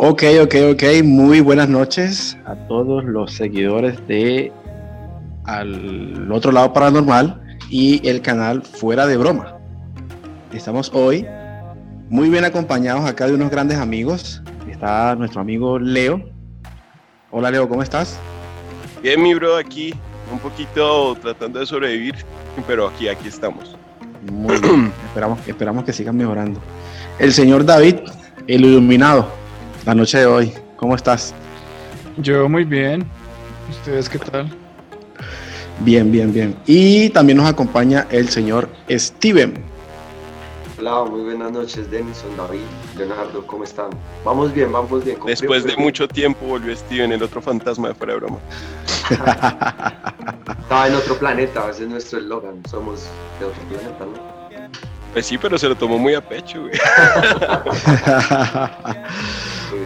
Ok, ok, ok. Muy buenas noches a todos los seguidores de Al otro lado paranormal y el canal Fuera de Broma. Estamos hoy muy bien acompañados acá de unos grandes amigos. Está nuestro amigo Leo. Hola Leo, ¿cómo estás? Bien, mi bro, aquí un poquito tratando de sobrevivir, pero aquí, aquí estamos. Muy bien. esperamos, esperamos que sigan mejorando. El señor David, el iluminado, la noche de hoy. ¿Cómo estás? Yo muy bien. ¿Ustedes qué tal? Bien, bien, bien. Y también nos acompaña el señor Steven. Hola, muy buenas noches, Denison, David, Leonardo, ¿cómo están? Vamos bien, vamos bien. Después de mucho tiempo volvió Steven, el otro fantasma de fuera de broma. Estaba en otro planeta, ese es nuestro eslogan, somos de otro planeta, ¿no? Pues sí, pero se lo tomó muy a pecho,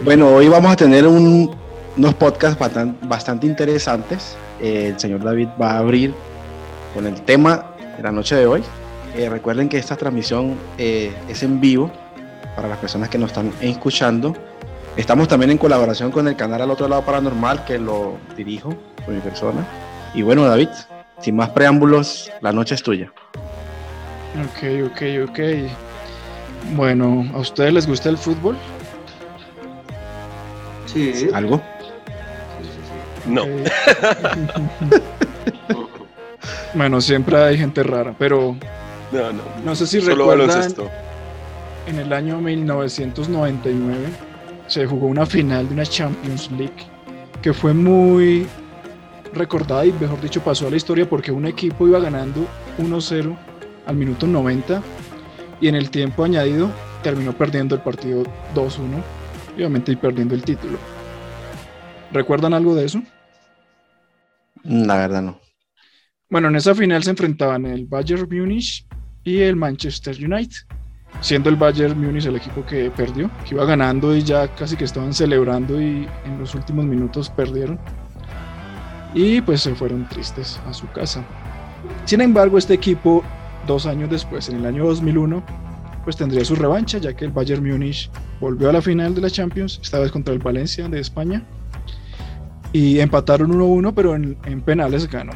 bueno, hoy vamos a tener un, unos podcasts bastante, bastante interesantes. Eh, el señor David va a abrir con el tema de la noche de hoy. Eh, recuerden que esta transmisión eh, es en vivo para las personas que nos están escuchando. Estamos también en colaboración con el canal Al Otro Lado Paranormal, que lo dirijo con mi persona. Y bueno, David, sin más preámbulos, la noche es tuya. Ok, ok, ok. Bueno, ¿a ustedes les gusta el fútbol? Sí. ¿Algo? No. Bueno, siempre hay gente rara, pero No, no. no sé si Solo recuerdan, baloncesto. en el año 1999 se jugó una final de una Champions League que fue muy recordada y mejor dicho pasó a la historia porque un equipo iba ganando 1-0 al minuto 90 y en el tiempo añadido terminó perdiendo el partido 2-1 y obviamente y perdiendo el título. ¿Recuerdan algo de eso? La verdad no. Bueno, en esa final se enfrentaban el Bayern Múnich y el Manchester United, siendo el Bayern Múnich el equipo que perdió, que iba ganando y ya casi que estaban celebrando y en los últimos minutos perdieron. Y pues se fueron tristes a su casa. Sin embargo, este equipo, dos años después, en el año 2001, pues tendría su revancha, ya que el Bayern Múnich volvió a la final de la Champions, esta vez contra el Valencia de España. Y empataron 1-1, pero en, en penales ganó.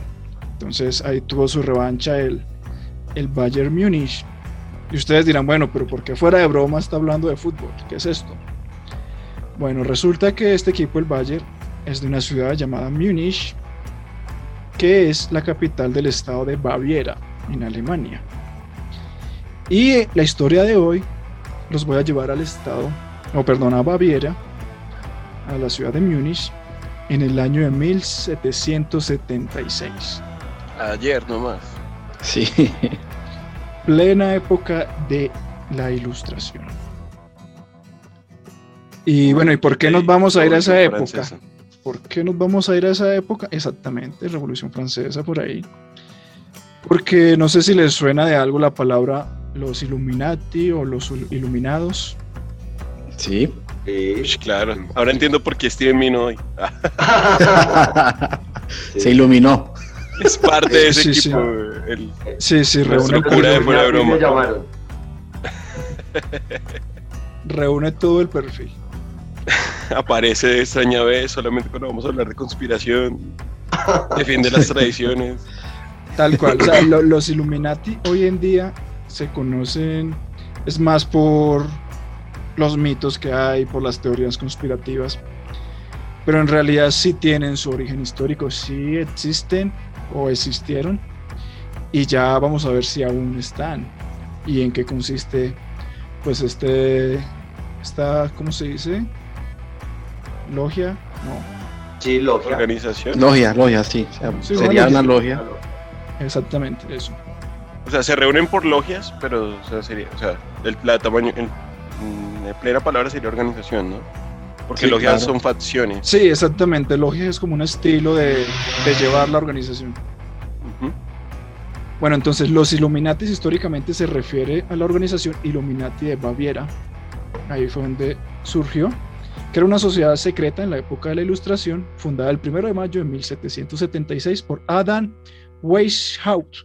Entonces ahí tuvo su revancha el, el Bayern Múnich. Y ustedes dirán, bueno, pero ¿por qué fuera de broma está hablando de fútbol? ¿Qué es esto? Bueno, resulta que este equipo, el Bayern, es de una ciudad llamada Múnich, que es la capital del estado de Baviera, en Alemania. Y la historia de hoy los voy a llevar al estado, o perdón, a Baviera, a la ciudad de Múnich, en el año de 1776. Ayer nomás. Sí. plena época de la ilustración. Y bueno, ¿y por qué nos vamos a ir a esa época? ¿Por qué nos vamos a ir a esa época? Exactamente, Revolución Francesa por ahí. Porque no sé si les suena de algo la palabra los Illuminati o los Iluminados. Sí. Claro. Ahora entiendo por qué Steven vino hoy. Se iluminó. Es parte de ese Sí, sí. equipo. el- Sí, sí, reúne, cura de fuera de broma. reúne todo el perfil. aparece extraña vez solamente cuando vamos a hablar de conspiración. Defiende las tradiciones. Tal cual. O sea, lo- los Illuminati hoy en día se conocen, es más por los mitos que hay, por las teorías conspirativas, pero en realidad sí tienen su origen histórico, sí existen o existieron, y ya vamos a ver si aún están y en qué consiste, pues, este, esta, ¿cómo se dice? Logia, no, Sí, logia. Organización. Logia, logia, sí. O sea, Sí, sería una una logia. Exactamente eso. O sea, se reúnen por logias, pero o sea, sería, o sea, el, la tamaño, en, en plena palabra sería organización, ¿no? Porque Sí, logias claro. son facciones. Sí, exactamente. Logia es como un estilo de, de llevar la organización. Ujú. Bueno, entonces los Illuminati históricamente se refiere a la organización Illuminati de Baviera. Ahí fue donde surgió, que era una sociedad secreta en la época de la Ilustración, fundada el 1 de mayo de 1776 por Adam Weishaupt.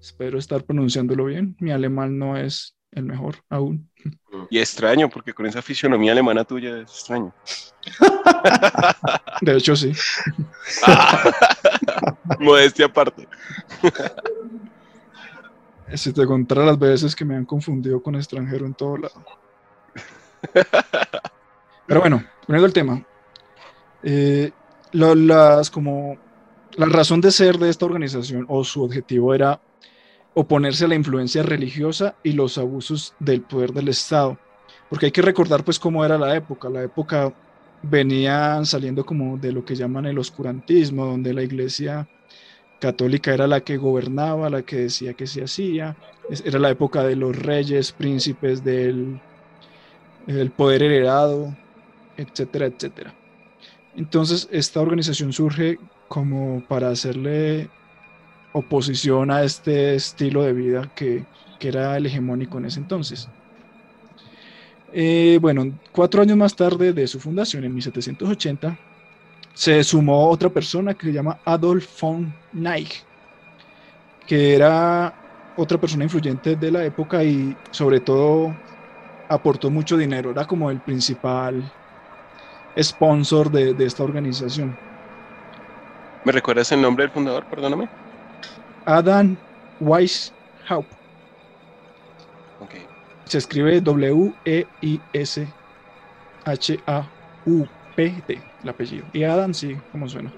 Espero estar pronunciándolo bien. Mi alemán no es el mejor aún. Y extraño, porque con esa fisionomía alemana tuya es extraño. De hecho, sí. Modestia aparte. Si te contara las veces que me han confundido con extranjero en todo lado. Pero bueno, poniendo el tema. eh, lo- las, como, la razón de ser de esta organización o su objetivo era oponerse a la influencia religiosa y los abusos del poder del Estado. Porque hay que recordar pues cómo era la época. La época venían saliendo como de lo que llaman el oscurantismo, donde la iglesia católica era la que gobernaba, la que decía que se hacía. Era la época de los reyes, príncipes, del el poder heredado, etcétera, etcétera. Entonces, esta organización surge como para hacerle oposición a este estilo de vida que, que era el hegemónico en ese entonces. Eh, bueno, cuatro años más tarde de su fundación, en 1780, se sumó otra persona que se llama Adolf von Neich, que era otra persona influyente de la época y sobre todo aportó mucho dinero, era como el principal sponsor de, de esta organización. ¿Me recuerdas el nombre del fundador? Perdóname. Adam Weishaupt, Ok. se escribe W-E-I-S-H-A-U-P-T, el apellido. Y Adam, sí, como suena.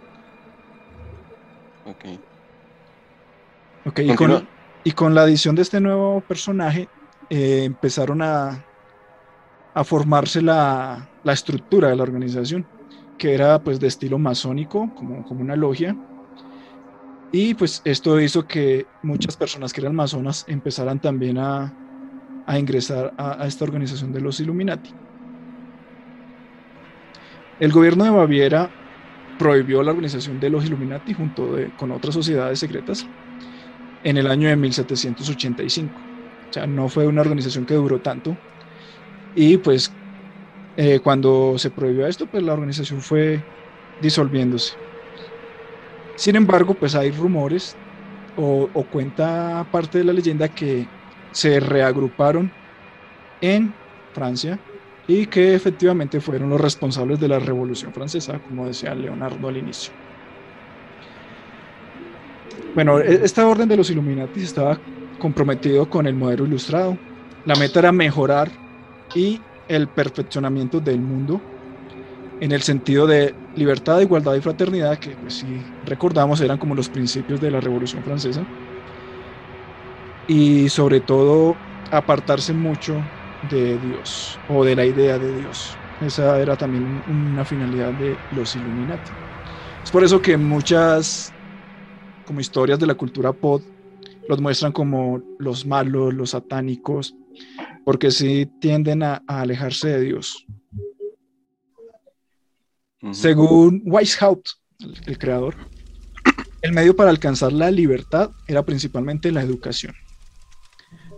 Ok. Ok, y con, y con la adición de este nuevo personaje eh, empezaron a, a formarse la, la estructura de la organización, que era pues de estilo masónico, como, como una logia. Y pues esto hizo que muchas personas que eran masonas empezaran también a, a ingresar a, esta organización de los Illuminati. El gobierno de Baviera prohibió la organización de los Illuminati junto con otras sociedades secretas en el año de 1785. O sea, no fue una organización que duró tanto. Y pues eh, cuando se prohibió esto, pues la organización fue disolviéndose. Sin embargo, pues hay rumores o, o cuenta parte de la leyenda que se reagruparon en Francia y que efectivamente fueron los responsables de la Revolución Francesa, como decía Leonardo al inicio. Bueno, e- esta orden de los Illuminati estaba comprometido con el modelo ilustrado. La meta era mejorar y el perfeccionamiento del mundo en el sentido de libertad, igualdad y fraternidad, que pues, si recordamos eran como los principios de la Revolución Francesa. Y sobre todo apartarse mucho de Dios o de la idea de Dios. Esa era también un- una finalidad de los Illuminati. Es por eso que muchas como historias de la cultura pop los muestran como los malos, los satánicos, porque sí tienden a, a alejarse de Dios. Según Weishaupt, el, el creador, el medio para alcanzar la libertad era principalmente la educación.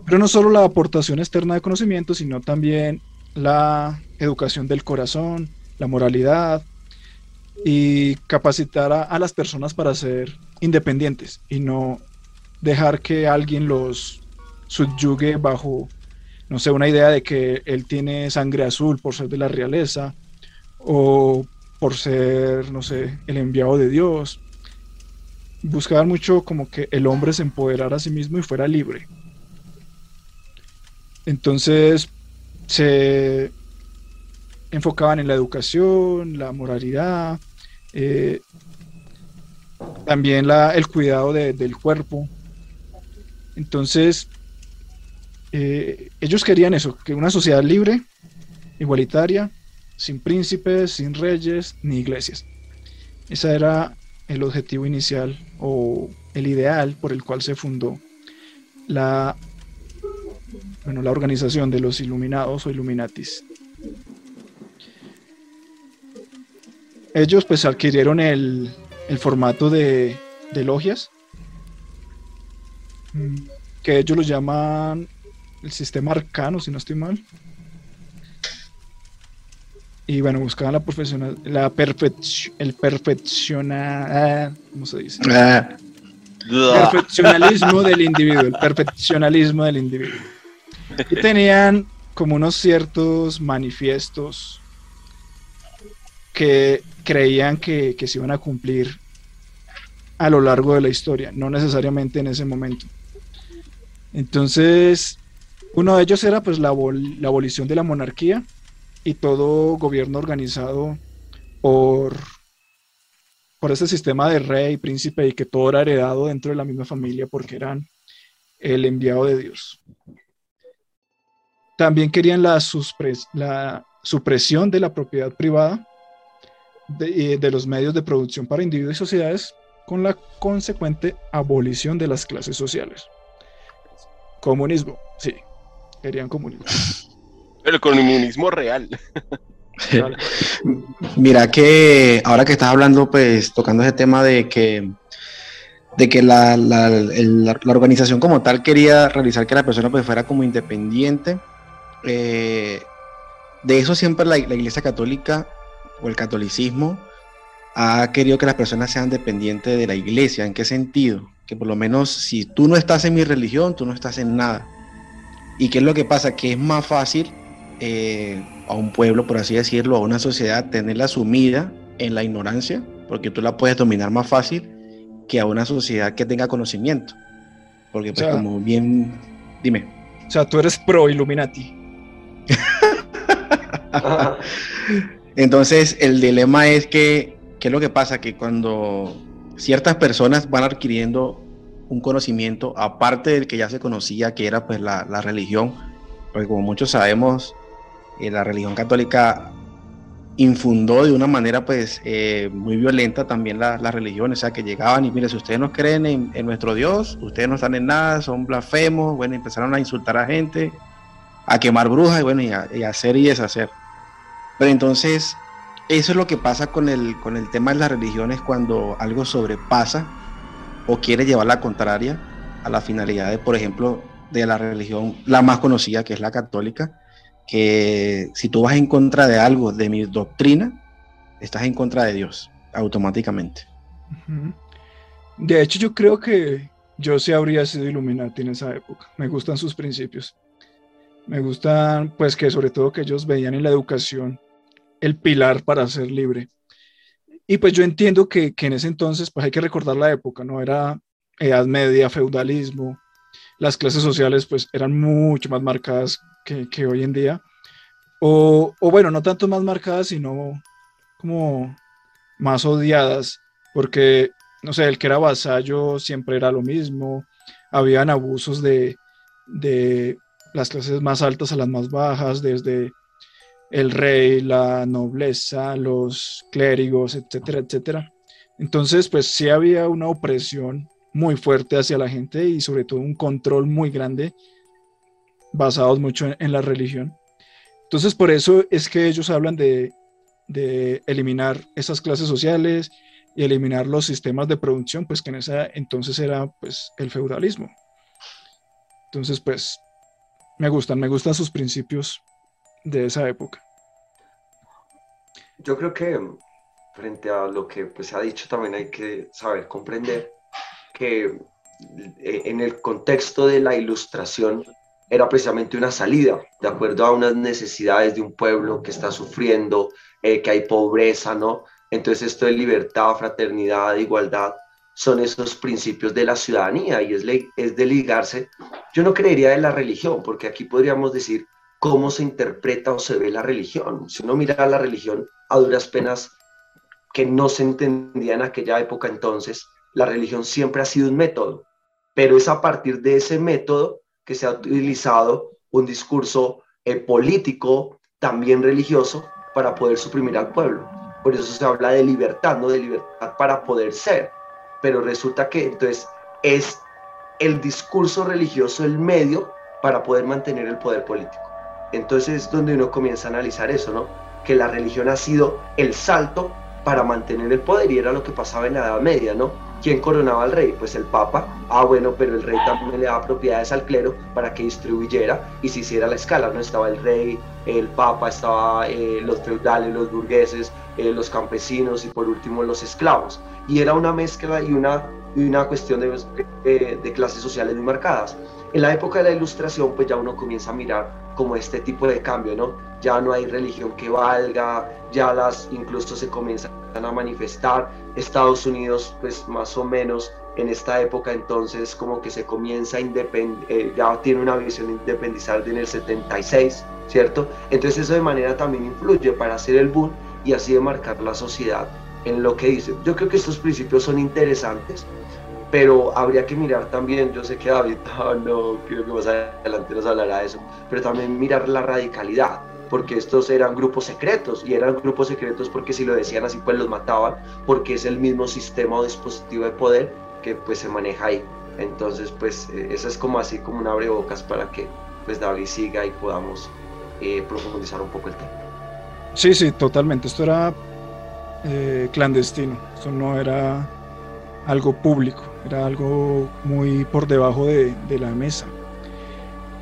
Pero no solo la aportación externa de conocimiento, sino también la educación del corazón, la moralidad y capacitar a, a las personas para ser independientes y no dejar que alguien los subyugue bajo, no sé, una idea de que él tiene sangre azul por ser de la realeza o por ser, no sé, el enviado de Dios. Buscaban mucho como que el hombre se empoderara a sí mismo y fuera libre. Entonces se enfocaban en la educación, la moralidad, eh, también la- el cuidado de- del cuerpo. Entonces, eh, ellos querían eso, que una sociedad libre, igualitaria, sin príncipes, sin reyes, ni iglesias. Ese era el objetivo inicial o el ideal por el cual se fundó la, bueno, la organización de los Iluminados o Illuminatis. Ellos pues adquirieron el, el formato de, de logias, que ellos lo llaman el sistema arcano, si no estoy mal. Y bueno, buscaban la profesional, la perfección, el perfecciona, ¿cómo se dice? Ah, Perfeccionalismo del individuo, el perfeccionalismo del individuo. Y tenían como unos ciertos manifiestos que creían que, que se iban a cumplir a lo largo de la historia, no necesariamente en ese momento. Entonces, uno de ellos era pues la, abolición de la monarquía y todo gobierno organizado por, por ese sistema de rey, príncipe y que todo era heredado dentro de la misma familia porque eran el enviado de Dios. También querían la, la supresión de la propiedad privada de, de los medios de producción para individuos y sociedades con la consecuente abolición de las clases sociales. Comunismo, sí, querían comunismo. El comunismo real. Mira que ahora que estás hablando, pues tocando ese tema de que de que la, la, la, organización como tal quería realizar que la persona pues fuera como independiente. Eh, de eso siempre la, Iglesia Católica o el catolicismo ha querido que las personas sean dependientes de la Iglesia. ¿En qué sentido? Que por lo menos si tú no estás en mi religión, tú no estás en nada. ¿Y qué es lo que pasa? Que es más fácil eh, a un pueblo, por así decirlo, a una sociedad, tenerla sumida en la ignorancia, porque tú la puedes dominar más fácil que a una sociedad que tenga conocimiento. Porque pues como bien, dime. O sea, tú eres pro Illuminati. Entonces, el dilema es que, ¿qué es lo que pasa? Que cuando ciertas personas van adquiriendo un conocimiento, aparte del que ya se conocía, que era pues la, la religión, porque como muchos sabemos, eh, la religión católica infundó de una manera pues eh, muy violenta también las la religiones, o sea que llegaban y mire, si ustedes no creen en, nuestro Dios, ustedes no están en nada, son blasfemos, bueno, empezaron a insultar a gente, a quemar brujas y bueno, y hacer y deshacer. Pero entonces, eso es lo que pasa con el, con el tema de las religiones cuando algo sobrepasa o quiere llevar la contraria a la finalidad de, por ejemplo, de la religión la más conocida, que es la católica, que si tú vas en contra de algo, de mi doctrina, estás en contra de Dios, automáticamente. De hecho, yo creo que yo sí habría sido Illuminati en esa época. Me gustan sus principios. Me gustan, pues, que sobre todo que ellos veían en la educación el pilar para ser libre. Y pues yo entiendo que, que en ese entonces, pues hay que recordar la época, ¿no? Era Edad Media, feudalismo, las clases sociales pues eran mucho más marcadas que, hoy en día. O, bueno, no tanto más marcadas, sino como más odiadas, porque, no sé, el que era vasallo siempre era lo mismo, habían abusos de, de las clases más altas a las más bajas, desde el rey, la nobleza, los clérigos, etcétera, etcétera. Entonces, pues sí había una opresión muy fuerte hacia la gente y sobre todo un control muy grande basados mucho en, la religión. Entonces por eso es que ellos hablan de, de, eliminar esas clases sociales y eliminar los sistemas de producción, pues que en ese entonces era pues el feudalismo. Entonces pues me gustan, me gustan sus principios de esa época. Yo creo que frente a lo que pues, se ha dicho también hay que saber comprender que eh, en el contexto de la ilustración era precisamente una salida, de acuerdo a unas necesidades de un pueblo que está sufriendo, eh, que hay pobreza, ¿no? Entonces esto de libertad, fraternidad, igualdad, son esos principios de la ciudadanía y es, es de ligarse, yo no creería de la religión, porque aquí podríamos decir cómo se interpreta o se ve la religión. Si uno mira la religión a duras penas que no se entendía en aquella época entonces, la religión siempre ha sido un método, pero es a partir de ese método que se ha utilizado un discurso eh, político, también religioso, para poder suprimir al pueblo. Por eso se habla de libertad, no de libertad para poder ser. Pero resulta que entonces es el discurso religioso el medio para poder mantener el poder político. Entonces es donde uno comienza a analizar eso, ¿no? Que la religión ha sido el salto para mantener el poder y era lo que pasaba en la Edad Media, ¿no? ¿Quién coronaba al rey? Pues el Papa. Ah, bueno, pero el rey también le daba propiedades al clero para que distribuyera y se hiciera la escala, ¿no? Estaba el rey, el Papa, estaba eh, los feudales, los burgueses, eh, los campesinos y por último los esclavos. Y era una mezcla y una y una cuestión de, de, de clases sociales muy marcadas. En la época de la ilustración, pues ya uno comienza a mirar como este tipo de cambio, ¿no? Ya no hay religión que valga, ya las incluso se comienzan a manifestar. Estados Unidos, pues más o menos en esta época entonces como que se comienza a independ eh, ya tiene una visión independizar en el 76, ¿cierto? Entonces eso de manera también influye para hacer el boom y así de marcar la sociedad en lo que dice. Yo creo que estos principios son interesantes, pero habría que mirar también, yo sé que David no, creo que más adelante nos hablará de eso, pero también mirar la radicalidad, porque estos eran grupos secretos, y eran grupos secretos porque si lo decían así pues los mataban, porque es el mismo sistema o dispositivo de poder que pues se maneja ahí. Entonces pues eh, eso es como así como un abrebocas para que pues David siga y podamos eh, profundizar un poco el tema. Sí, sí, totalmente. Esto era eh, clandestino, esto no era algo público, era algo muy por debajo de, de la mesa.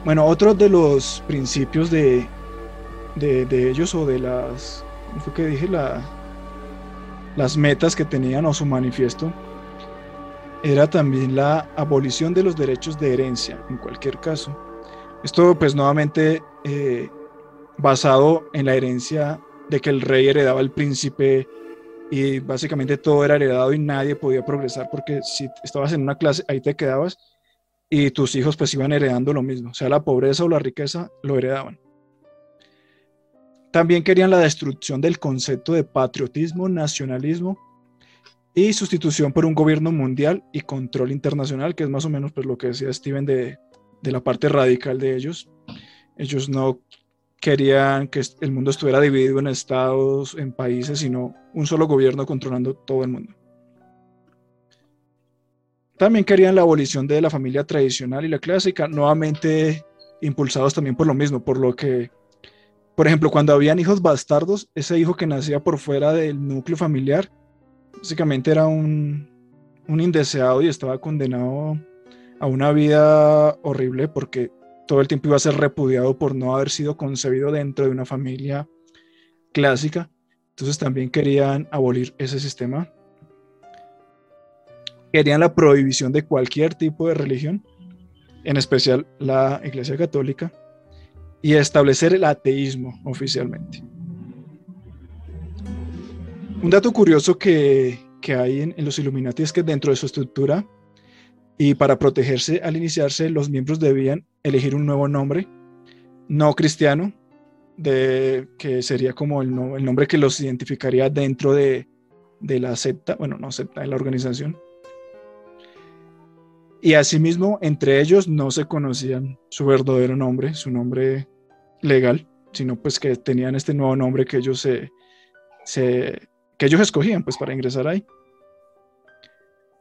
Bueno, otro de los principios de, de, ellos o de las, ¿cómo dije? La, las metas que tenían o su manifiesto era también la abolición de los derechos de herencia, en cualquier caso. Esto pues nuevamente eh, basado en la herencia de que el rey heredaba al príncipe y básicamente todo era heredado y nadie podía progresar porque si estabas en una clase ahí te quedabas y tus hijos pues iban heredando lo mismo, o sea, la pobreza o la riqueza lo heredaban. También querían la destrucción del concepto de patriotismo, nacionalismo y sustitución por un gobierno mundial y control internacional, que es más o menos pues, lo que decía Steven de, de la parte radical de ellos. Ellos no querían que el mundo estuviera dividido en estados, en países, sino un solo gobierno controlando todo el mundo. También querían la abolición de la familia tradicional y la clásica, nuevamente impulsados también por lo mismo, por lo que, por ejemplo, cuando habían hijos bastardos, ese hijo que nacía por fuera del núcleo familiar, básicamente era un, un indeseado y estaba condenado a una vida horrible porque todo el tiempo iba a ser repudiado por no haber sido concebido dentro de una familia clásica. Entonces también querían abolir ese sistema. Querían la prohibición de cualquier tipo de religión, en especial la Iglesia Católica, y establecer el ateísmo oficialmente. Un dato curioso que, que hay en, en, los Illuminati es que dentro de su estructura y para protegerse al iniciarse los miembros debían elegir un nuevo nombre, no cristiano, de, que sería como el, no, el nombre que los identificaría dentro de, de la secta, bueno, no secta, de la organización. Y asimismo, entre ellos no se conocían su verdadero nombre, su nombre legal, sino pues que tenían este nuevo nombre que ellos se, se que ellos escogían pues para ingresar ahí.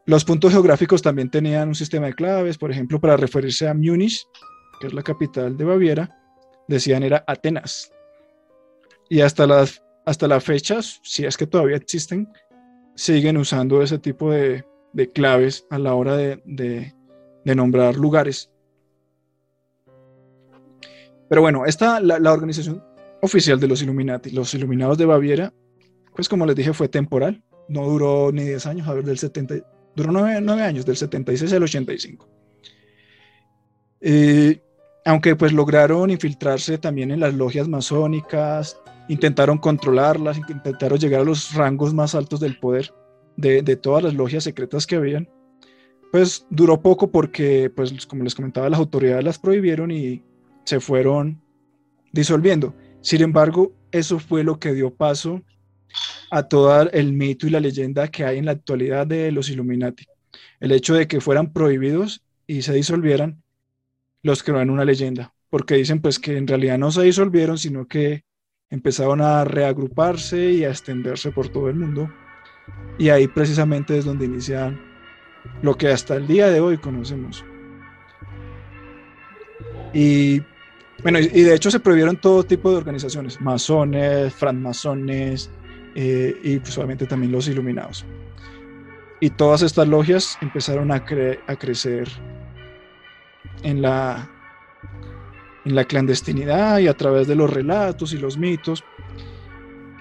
Los puntos geográficos también tenían un sistema de claves, por ejemplo, para referirse a Múnich, que es la capital de Baviera, decían era Atenas. Y hasta las, hasta las fechas, si es que todavía existen, siguen usando ese tipo de, de claves a la hora de, de, nombrar lugares. Pero bueno, esta, la, organización oficial de los Illuminati, los Iluminados de Baviera, pues como les dije, fue temporal, no duró ni 10 años, a ver, del 70, Duró nueve, años, del 76 al 85. Eh, aunque pues lograron infiltrarse también en las logias masónicas, intentaron controlarlas, intentaron llegar a los rangos más altos del poder de, de todas las logias secretas que habían, pues duró poco porque, pues como les comentaba, las autoridades las prohibieron y se fueron disolviendo. Sin embargo, eso fue lo que dio paso a todo el mito y la leyenda que hay en la actualidad de los Illuminati. El hecho de que fueran prohibidos y se disolvieran los creó en una leyenda, porque dicen pues que en realidad no se disolvieron, sino que empezaron a reagruparse y a extenderse por todo el mundo. Y ahí precisamente es donde inician lo que hasta el día de hoy conocemos. Y bueno, y de hecho se prohibieron todo tipo de organizaciones, masones, francmasones, eh, y pues también los iluminados. Y todas estas logias empezaron a, cre a crecer en la, en la clandestinidad y a través de los relatos y los mitos.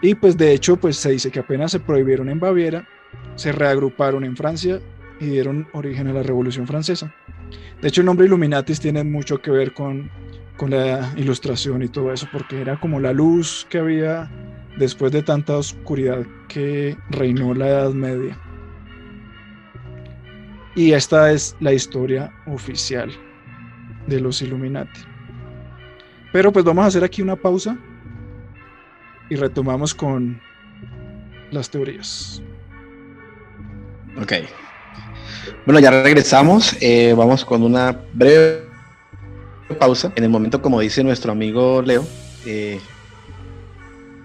Y pues de hecho pues se dice que apenas se prohibieron en Baviera, se reagruparon en Francia y dieron origen a la Revolución Francesa. De hecho, el nombre Illuminatis tiene mucho que ver con, con la ilustración y todo eso, porque era como la luz que había después de tanta oscuridad que reinó la Edad Media. Y esta es la historia oficial de los Illuminati. Pero pues vamos a hacer aquí una pausa y retomamos con las teorías. Ok. Bueno, ya regresamos. Eh, vamos con una breve pausa. En el momento, como dice nuestro amigo Leo, eh,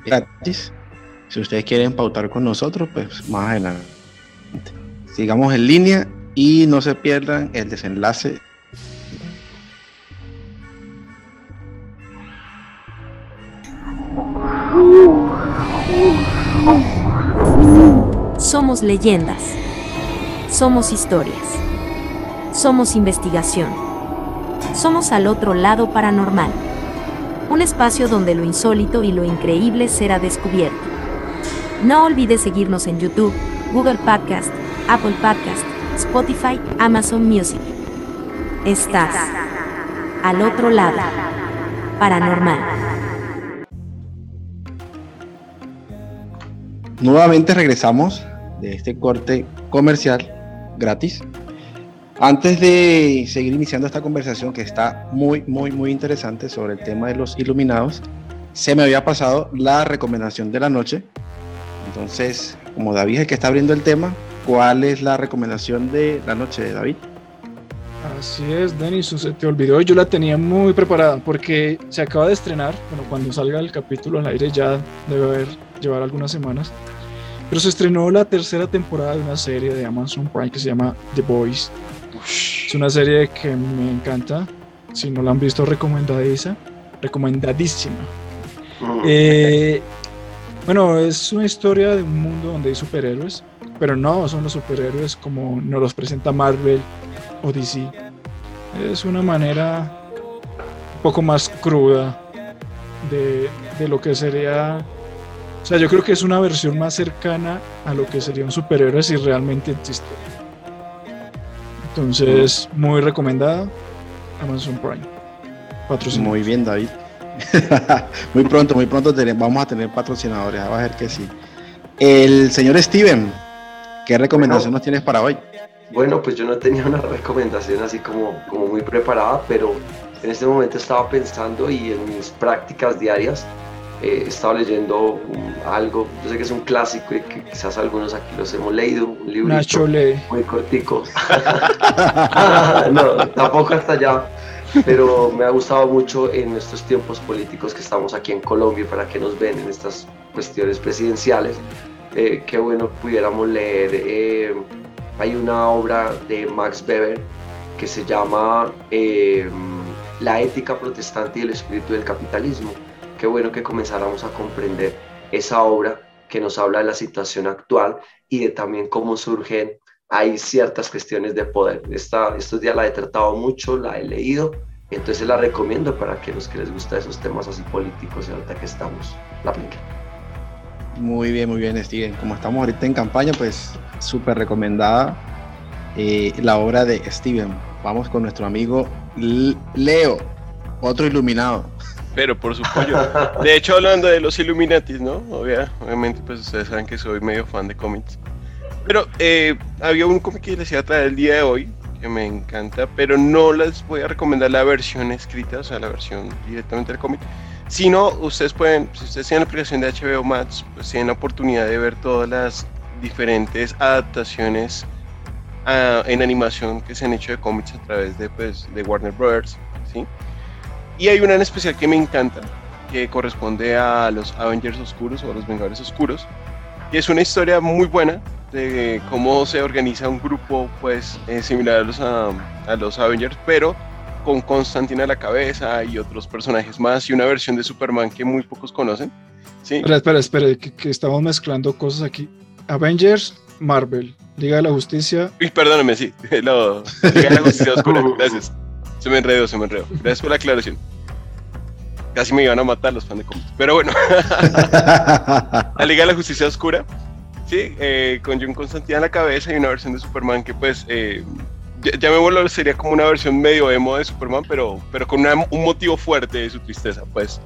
gratis. Si ustedes quieren pautar con nosotros, pues más adelante. Sigamos en línea y no se pierdan el desenlace Somos leyendas. Somos historias. Somos investigación. Somos al otro lado paranormal. Un espacio donde lo insólito y lo increíble será descubierto. No olvides seguirnos en YouTube, Google Podcast, Apple Podcast, Spotify, Amazon Music. Estás al otro lado paranormal. Nuevamente regresamos de este corte comercial gratis. Antes de seguir iniciando esta conversación que está muy, muy, muy interesante sobre el tema de los iluminados, se me había pasado la recomendación de la noche. Entonces, como David es el que está abriendo el tema, ¿cuál es la recomendación de la noche, David? Así es, Denis, se te olvidó. Yo la tenía muy preparada porque se acaba de estrenar. Bueno, cuando salga el capítulo al aire ya debe haber llevar algunas semanas. Pero se estrenó la tercera temporada de una serie de Amazon Prime que se llama The Boys. Es una serie que me encanta. Si no la han visto, recomendadísima. Recomendadísima. Eh, bueno, es una historia de un mundo donde hay superhéroes, pero no son los superhéroes como nos los presenta Marvel o DC. Es una manera un poco más cruda de, de lo que sería o sea, yo creo que es una versión más cercana a lo que sería un superhéroe si realmente existe. Entonces, muy recomendada. Amazon Prime. Patrocinador. Muy bien, David. muy pronto, muy pronto vamos a tener patrocinadores. A ver que sí. El señor Steven, ¿qué recomendación nos tienes para hoy? Bueno, pues yo no tenía una recomendación así como, como muy preparada, pero en este momento estaba pensando y en mis prácticas diarias eh, he estado leyendo algo, yo sé que es un clásico y que quizás algunos aquí los hemos leído, un libro muy cortico. no, tampoco hasta allá, pero me ha gustado mucho en estos tiempos políticos que estamos aquí en Colombia para que nos ven en estas cuestiones presidenciales. Eh, qué bueno pudiéramos leer. Eh, hay una obra de Max Weber que se llama La ética protestante y el espíritu del capitalismo qué bueno que comenzáramos a comprender esa obra que nos habla de la situación actual y de también cómo surgen, hay ciertas cuestiones de poder. Esta, estos días la he tratado mucho, la he leído, entonces la recomiendo para que los que les gustan esos temas así políticos y ahorita que estamos, la apliquen. Muy bien, muy bien, Steven. Como estamos ahorita en campaña, pues súper recomendada eh, la obra de Steven. Vamos con nuestro amigo Leo, otro iluminado. Pero por supuesto. De hecho, hablando de los Illuminatis, ¿no? obviamente, pues ustedes saben que soy medio fan de cómics. Pero eh, había un cómic que les iba a traer el día de hoy, que me encanta, pero no les voy a recomendar la versión escrita, o sea, la versión directamente del cómic. Sino, ustedes pueden, si ustedes tienen la aplicación de HBO Max, pues tienen la oportunidad de ver todas las diferentes adaptaciones ah, en animación que se han hecho de cómics a través de, pues, de Warner Brothers, ¿sí? Y hay una en especial que me encanta, que corresponde a los Avengers Oscuros o a los Vengadores Oscuros. Y es una historia muy buena de cómo se organiza un grupo pues eh, similar a los, a, los Avengers, pero con Constantine a la cabeza y otros personajes más y una versión de Superman que muy pocos conocen. ¿sí? Espera, espera, espera, que, estamos mezclando cosas aquí. Avengers, Marvel, Liga de la Justicia. Uy, perdóname, sí, Liga de la Justicia Oscura, gracias. Se me enredó, se me enredó. Gracias por la aclaración. Casi me iban a matar los fans de cómics. Pero bueno. la Liga de la Justicia Oscura. Sí, eh, con John Constantine a la cabeza y una versión de Superman que pues eh, ya, me vuelvo, sería como una versión medio emo de Superman, pero, pero con un motivo fuerte de su tristeza, pues.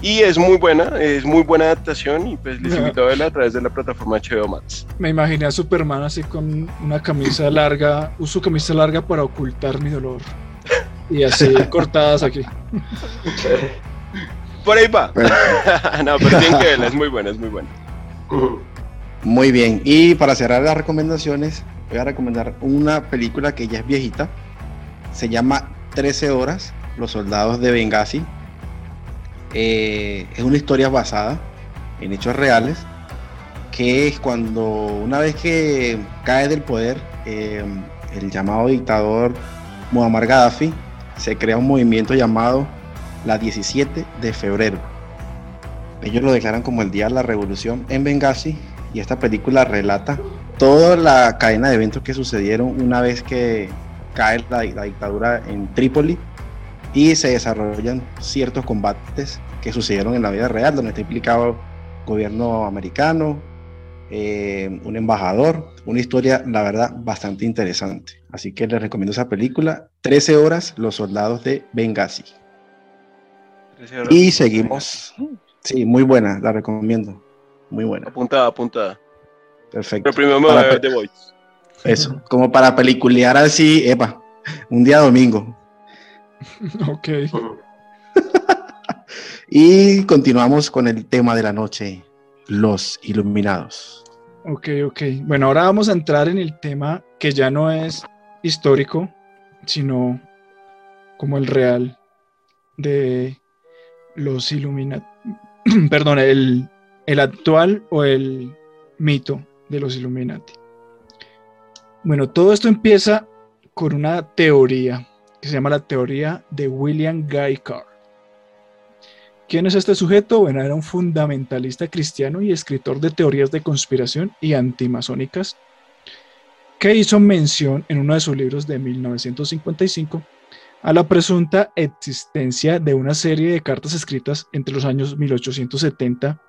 Y es muy buena, es muy buena adaptación y pues les invito a verla a través de la plataforma HBO Max. Me imaginé a Superman así con una camisa larga, uso camisa larga para ocultar mi dolor. Y así cortadas aquí. Por ahí va. no, pero tienen que verla, es muy buena, es muy buena. Muy bien, y para cerrar las recomendaciones, voy a recomendar una película que ya es viejita. Se llama 13 horas, Los soldados de Benghazi eh, es una historia basada en hechos reales, que es cuando una vez que cae del poder eh, el llamado dictador Muammar Gaddafi, se crea un movimiento llamado la 17 de febrero. Ellos lo declaran como el Día de la Revolución en Benghazi y esta película relata toda la cadena de eventos que sucedieron una vez que cae la dictadura en Trípoli y se desarrollan ciertos combates que sucedieron en la vida real, donde está implicado gobierno americano, eh, un embajador, una historia, la verdad, bastante interesante. Así que les recomiendo esa película, 13 horas, Los Soldados de Benghazi. Y seguimos. Sí, muy buena, la recomiendo. Muy buena. Apuntada, apuntada. Perfecto. Pero primero me voy a ver The Voice. Eso, como para peliculear así, epa, un día domingo. ok. y continuamos con el tema de la noche, los iluminados. Ok, ok. Bueno, ahora vamos a entrar en el tema que ya no es histórico, sino como el real de los Illuminati. Perdón, el, el actual o el mito de los Illuminati. Bueno, todo esto empieza con una teoría que se llama la teoría de William Guy Carr. ¿Quién es este sujeto? Bueno, era un fundamentalista cristiano y escritor de teorías de conspiración y antimasónicas, que hizo mención en uno de sus libros de 1955 a la presunta existencia de una serie de cartas escritas entre los años 1870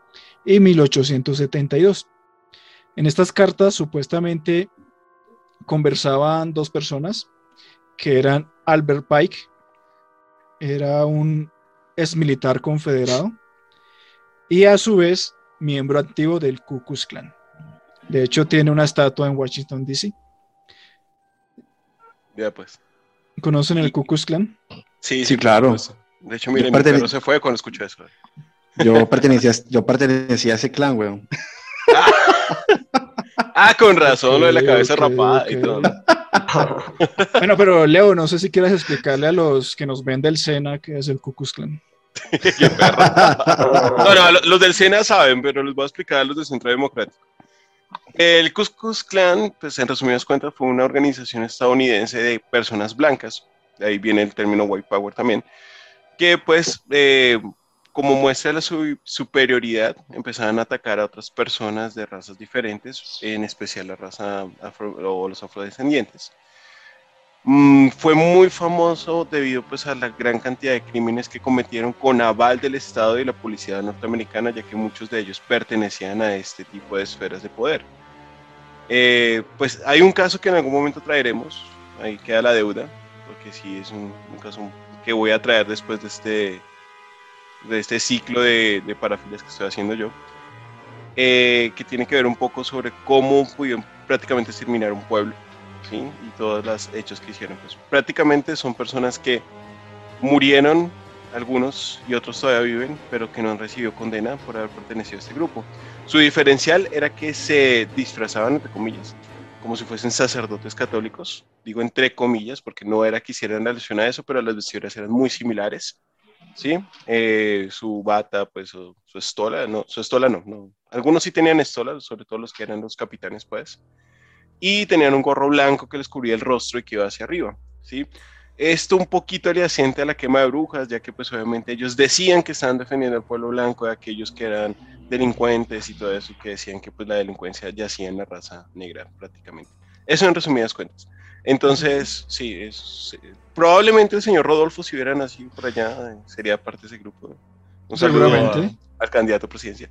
y 1872. En estas cartas supuestamente conversaban dos personas, que eran Albert Pike, era un ex militar confederado y a su vez miembro activo del Ku Klux Klan. De hecho, tiene una estatua en Washington, D.C. Ya pues. ¿Conocen el Ku Klux Klan? Sí, sí, claro. De hecho, miren, mi perro se fue cuando escuchó eso. Yo pertenecía, yo pertenecía a ese clan, weón. Ah, con razón, lo de la cabeza rapada y todo. bueno, pero Leo, no sé si quieres explicarle a los que nos ven del Sena qué es el Ku Klux Klan. no, no, los del Sena saben, pero les voy a explicar a los del Centro Democrático. El Ku Klux Klan, pues en resumidas cuentas, fue una organización estadounidense de personas blancas, de ahí viene el término white power también, que pues eh, como muestra la superioridad, empezaban a atacar a otras personas de razas diferentes, en especial la raza afro, o los afrodescendientes. Mm, fue muy famoso debido pues, a la gran cantidad de crímenes que cometieron con aval del Estado y la policía norteamericana, ya que muchos de ellos pertenecían a este tipo de esferas de poder. Eh, pues hay un caso que en algún momento traeremos, ahí queda la deuda, porque sí es un caso que voy a traer después de este de este ciclo de, de que estoy haciendo yo, eh, que tiene que ver un poco sobre cómo pudieron prácticamente exterminar un pueblo, ¿sí? Y todos los hechos que hicieron. Pues prácticamente son personas que murieron, algunos y otros todavía viven, pero que no han recibido condena por haber pertenecido a este grupo. Su diferencial era que se disfrazaban, entre comillas, como si fuesen sacerdotes católicos, digo entre comillas, porque no era que hicieran relación a eso, pero las vestiduras eran muy similares ¿sí? Eh, su bata, pues su, estola, no, su estola no, no. Algunos sí tenían estola, sobre todo los que eran los capitanes, pues. Y tenían un gorro blanco que les cubría el rostro y que iba hacia arriba, ¿sí? Esto un poquito asiente a la quema de brujas, ya que pues obviamente ellos decían que estaban defendiendo al pueblo blanco de aquellos que eran delincuentes y todo eso, que decían que pues la delincuencia yacía en la raza negra prácticamente. Eso en resumidas cuentas. Entonces, sí, es, probablemente el señor Rodolfo, si hubiera nacido por allá, sería parte de ese grupo. Seguramente. al candidato presidencial.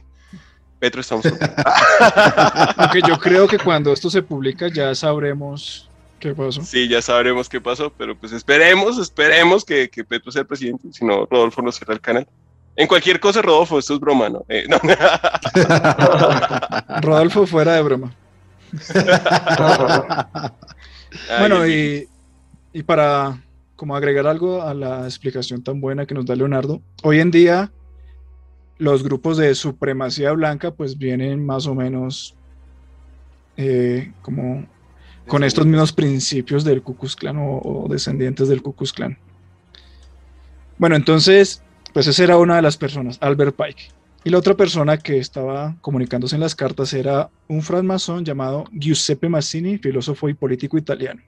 Petro estamos. Aunque yo creo que cuando esto se publica ya sabremos qué pasó. Sí, ya sabremos qué pasó, pero pues esperemos, esperemos que, que Petro sea el presidente, si no, Rodolfo nos cierra el canal. En cualquier cosa, Rodolfo, esto es broma, ¿no? Eh, no. Rodolfo fuera de broma. bueno, y, y para como agregar algo a la explicación tan buena que nos da Leonardo, hoy en día los grupos de supremacía blanca pues vienen más o menos eh, como con estos mismos principios del Ku Klux Klan o, descendientes del Ku Klux Klan. Bueno, entonces, pues esa era una de las personas, Albert Pike. Y la otra persona que estaba comunicándose en las cartas era un francmasón llamado Giuseppe Mazzini, filósofo y político italiano.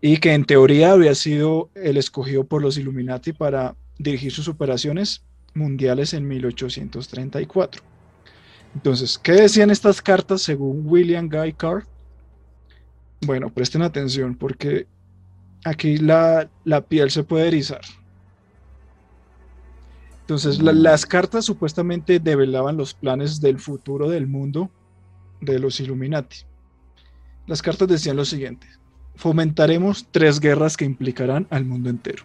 Y que en teoría había sido el escogido por los Illuminati para dirigir sus operaciones mundiales en 1834. Entonces, ¿qué decían estas cartas según William Guy Carr? Bueno, presten atención porque aquí la, piel se puede erizar. Entonces, las cartas supuestamente develaban los planes del futuro del mundo de los Illuminati. Las cartas decían lo siguiente, fomentaremos tres guerras que implicarán al mundo entero.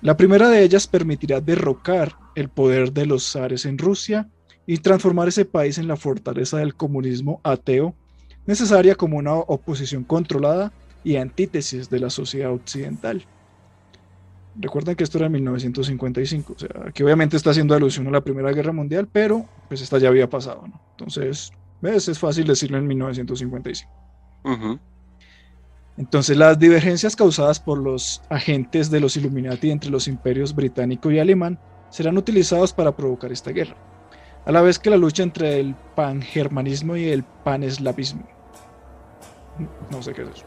La primera de ellas permitirá derrocar el poder de los zares en Rusia y transformar ese país en la fortaleza del comunismo ateo, necesaria como una oposición controlada y antítesis de la sociedad occidental. Recuerden que esto era en 1955, o sea, aquí obviamente está haciendo alusión a la Primera Guerra Mundial, pero pues esta ya había pasado, ¿no? Entonces, ¿ves? es fácil decirlo en 1955. Uh entonces, las divergencias causadas por los agentes de los Illuminati entre los imperios británico y alemán serán utilizados para provocar esta guerra, a la vez que la lucha entre el pangermanismo y el paneslavismo. No sé qué es eso.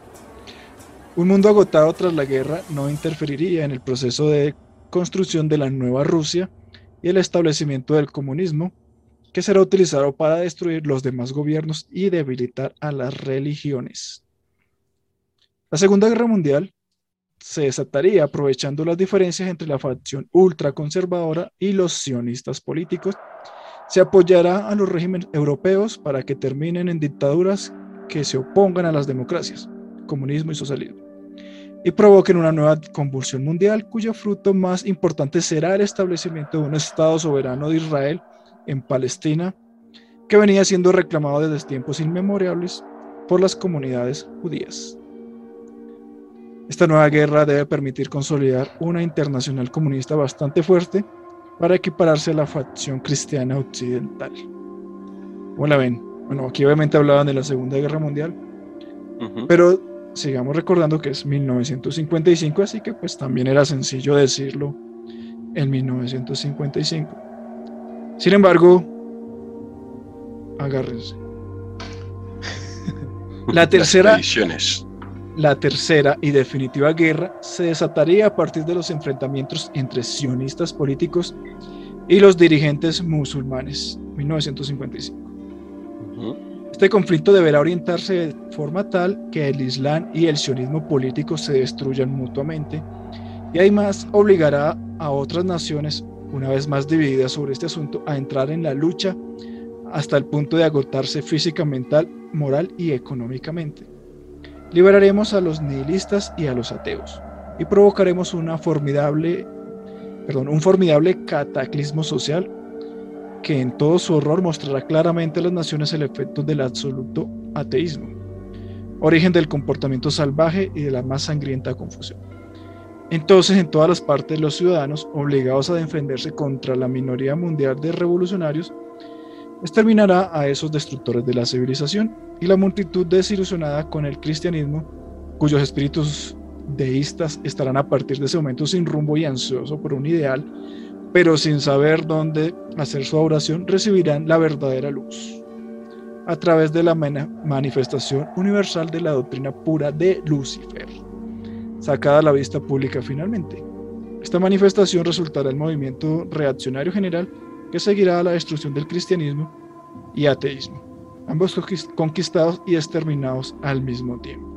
Un mundo agotado tras la guerra no interferiría en el proceso de construcción de la nueva Rusia y el establecimiento del comunismo, que será utilizado para destruir los demás gobiernos y debilitar a las religiones. La Segunda Guerra Mundial se desataría aprovechando las diferencias entre la facción ultraconservadora y los sionistas políticos. Se apoyará a los regímenes europeos para que terminen en dictaduras que se opongan a las democracias, comunismo y socialismo, y provoquen una nueva convulsión mundial cuyo fruto más importante será el establecimiento de un Estado soberano de Israel en Palestina, que venía siendo reclamado desde tiempos inmemorables por las comunidades judías. Esta nueva guerra debe permitir consolidar una internacional comunista bastante fuerte para equipararse a la facción cristiana occidental. ¿Cómo la ven? Bueno, aquí obviamente hablaban de la Segunda Guerra Mundial, pero sigamos recordando que es 1955, así que pues también era sencillo decirlo en 1955. Sin embargo, agárrense. La tercera, la tercera y definitiva guerra se desataría a partir de los enfrentamientos entre sionistas políticos y los dirigentes musulmanes, 1955. Este conflicto deberá orientarse de forma tal que el Islam y el sionismo político se destruyan mutuamente y además obligará a otras naciones, una vez más divididas sobre este asunto, a entrar en la lucha hasta el punto de agotarse física, mental, moral y económicamente. Liberaremos a los nihilistas y a los ateos y provocaremos una formidable, perdón, un formidable cataclismo social que en todo su horror mostrará claramente a las naciones el efecto del absoluto ateísmo, origen del comportamiento salvaje y de la más sangrienta confusión. Entonces, en todas las partes, los ciudadanos, obligados a defenderse contra la minoría mundial de revolucionarios, exterminará a esos destructores de la civilización y la multitud desilusionada con el cristianismo, cuyos espíritus deístas estarán a partir de ese momento sin rumbo y ansioso por un ideal, pero sin saber dónde hacer su oración, recibirán la verdadera luz a través de la manifestación universal de la doctrina pura de Lucifer, sacada a la vista pública finalmente. Esta manifestación resultará el movimiento reaccionario general que seguirá la destrucción del cristianismo y ateísmo, ambos conquistados y exterminados al mismo tiempo.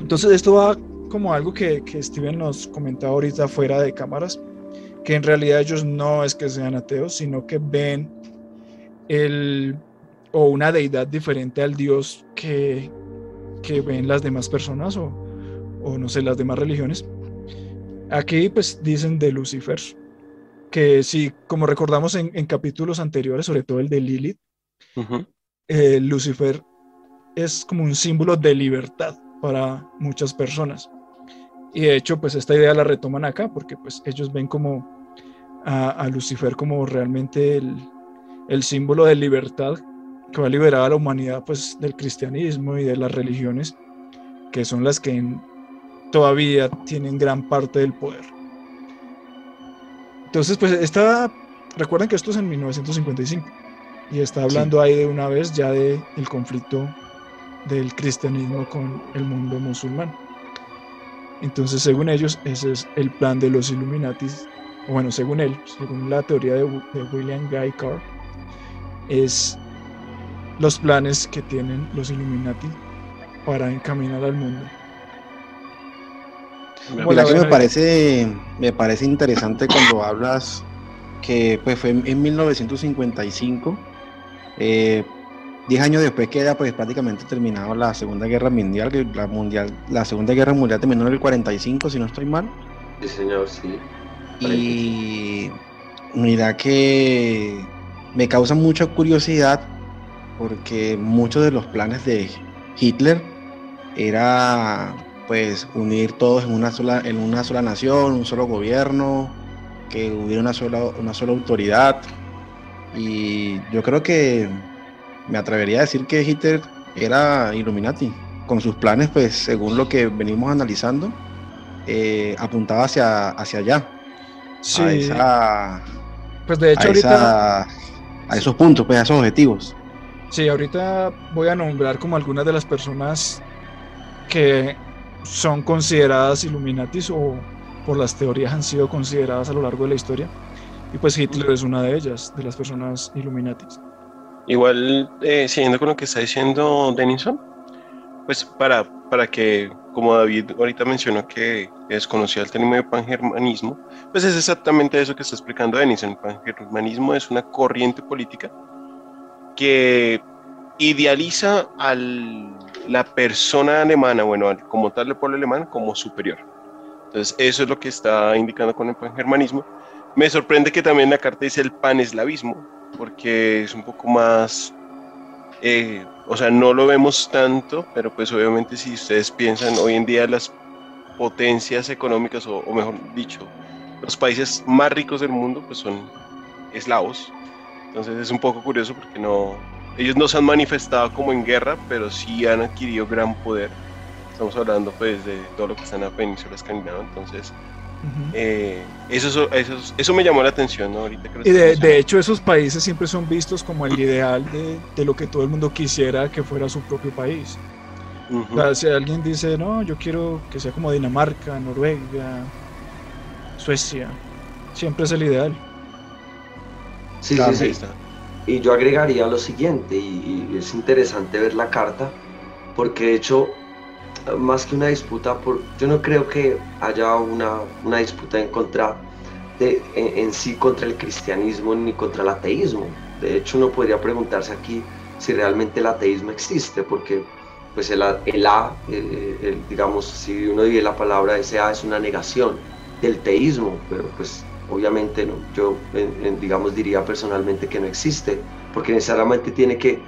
Entonces esto va como algo que, que Steven nos comentaba ahorita fuera de cámaras, que en realidad ellos no es que sean ateos, sino que ven el, o una deidad diferente al Dios que, que ven las demás personas o, o no sé, las demás religiones. Aquí pues dicen de Lucifer, que sí, como recordamos en, en capítulos anteriores, sobre todo el de Lilith, eh, Lucifer es como un símbolo de libertad para muchas personas. Y de hecho, pues esta idea la retoman acá, porque pues ellos ven como a, Lucifer como realmente el, el, símbolo de libertad que va a liberar a la humanidad pues del cristianismo y de las religiones, que son las que todavía tienen gran parte del poder. Entonces, pues esta, recuerden que esto es en 1955 y está hablando ahí de una vez ya del el conflicto del cristianismo con el mundo musulmán. Entonces, según ellos, ese es el plan de los Illuminatis, bueno, según él, según la teoría de, William Guy Carr, es los planes que tienen los Illuminati para encaminar al mundo. Mira que me parece, me parece interesante cuando hablas que pues, fue en 1955 eh, diez años después queda pues prácticamente terminado la Segunda Guerra Mundial, que la mundial, la Segunda Guerra Mundial terminó en el 45, si no estoy mal. Sí, señor, sí. Y mira que me causa mucha curiosidad porque muchos de los planes de Hitler era pues unir todos en una sola en una sola nación, un solo gobierno, que hubiera una sola una sola autoridad y yo creo que me atrevería a decir que Hitler era Illuminati. Con sus planes, pues según lo que venimos analizando, eh, apuntaba hacia, hacia allá. Sí. A pues de hecho, ahorita. a esos puntos, pues a esos objetivos. Sí, ahorita voy a nombrar como algunas de las personas que son consideradas Illuminatis o por las teorías han sido consideradas a lo largo de la historia. Y pues Hitler es una de ellas, de las personas Illuminatis. Igual, eh, siguiendo con lo que está diciendo Denison, pues para, para que, como David ahorita mencionó que desconocía el término de pangermanismo, pues es exactamente eso que está explicando Denison. El pangermanismo es una corriente política que idealiza a la persona alemana, bueno, como tal el pueblo alemán, como superior. Entonces, eso es lo que está indicando con el pangermanismo me sorprende que también la carta dice el paneslavismo, porque es un poco más, eh, o sea, no lo vemos tanto, pero pues obviamente si ustedes piensan hoy en día las potencias económicas, o, mejor dicho, los países más ricos del mundo, pues son eslavos. Entonces es un poco curioso porque no, ellos no se han manifestado como en guerra, pero sí han adquirido gran poder. Estamos hablando pues de todo lo que está en la península escandinava, entonces eh, eso, eso, eso, me llamó la atención, Ahorita y de, hecho esos países siempre son vistos como el ideal de, de, lo que todo el mundo quisiera que fuera su propio país. si alguien dice, no, yo quiero que sea como Dinamarca, Noruega, Suecia, siempre es el ideal. Sí, sí, sí. Y yo agregaría lo siguiente, y es interesante ver la carta, porque de hecho más que una disputa, por, yo no creo que haya una, una disputa en contra de, en, sí contra el cristianismo ni contra el ateísmo. De hecho, uno podría preguntarse aquí si realmente el ateísmo existe, porque pues el, el A, digamos, si uno dice la palabra ese A es una negación del teísmo, pero pues obviamente no, yo digamos diría personalmente que no existe, porque necesariamente tiene que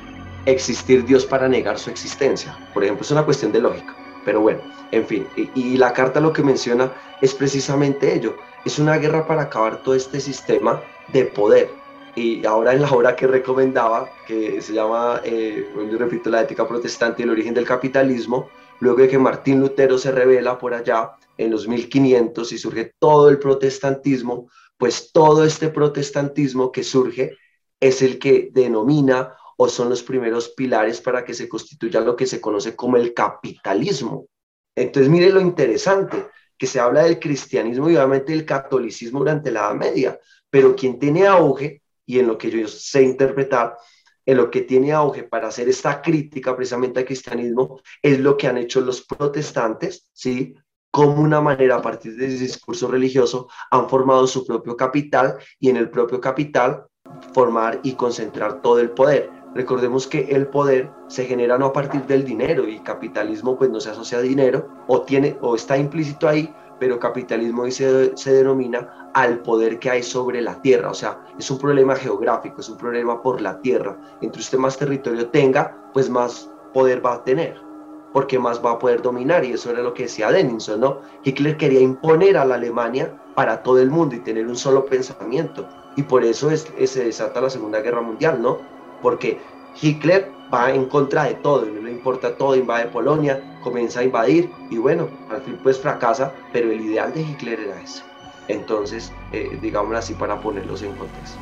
existir Dios para negar su existencia. Por ejemplo, es una cuestión de lógica. Pero bueno, en fin, y, la carta lo que menciona es precisamente ello. Es una guerra para acabar todo este sistema de poder. Y ahora en la obra que recomendaba, que se llama, eh, yo repito, La ética protestante y el origen del capitalismo, luego de que Martín Lutero se revela por allá en los 1500 y surge todo el protestantismo, pues todo este protestantismo que surge es el que denomina o son los primeros pilares para que se constituya lo que se conoce como el capitalismo. Entonces, mire lo interesante, que se habla del cristianismo y obviamente del catolicismo durante la Edad Media, pero quien tiene auge, y en lo que yo sé interpretar, en lo que tiene auge para hacer esta crítica precisamente al cristianismo, es lo que han hecho los protestantes, ¿sí? como una manera a partir del discurso religioso han formado su propio capital y en el propio capital formar y concentrar todo el poder. Recordemos que el poder se genera no a partir del dinero y capitalismo pues no se asocia a dinero o tiene o está implícito ahí, pero capitalismo hoy se, se, denomina al poder que hay sobre la tierra, o sea, es un problema geográfico, es un problema por la tierra. Entre usted más territorio tenga, pues más poder va a tener porque más va a poder dominar, y eso era lo que decía Denison, ¿no? Hitler quería imponer a la Alemania para todo el mundo y tener un solo pensamiento, y por eso es, se desata la Segunda Guerra Mundial, ¿no? Porque Hitler va en contra de todo, no le importa todo, invade Polonia, comienza a invadir, y bueno, al fin pues fracasa, pero el ideal de Hitler era ese. Entonces, eh, digámoslo así para ponerlos en contexto.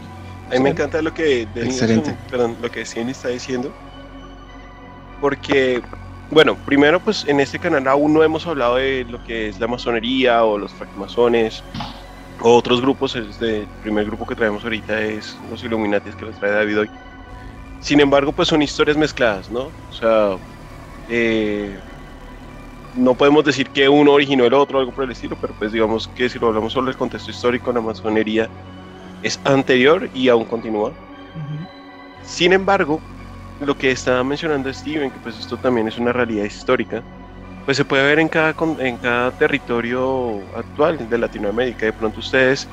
A mí me encanta lo que Denison, perdón, lo que Cien está diciendo, porque bueno, primero pues en este canal aún no hemos hablado de lo que es la masonería o los francmasones o otros grupos, este, el primer grupo que traemos ahorita es los Illuminatis que los trae David hoy. Sin embargo, pues son historias mezcladas, ¿no? O sea, eh, no podemos decir que uno originó el otro, algo por el estilo, pero pues digamos que si lo hablamos sobre el contexto histórico, la masonería es anterior y aún continúa. Sin embargo, lo que estaba mencionando Steven, que pues esto también es una realidad histórica, pues se puede ver en cada, en cada territorio actual de Latinoamérica. De pronto ustedes,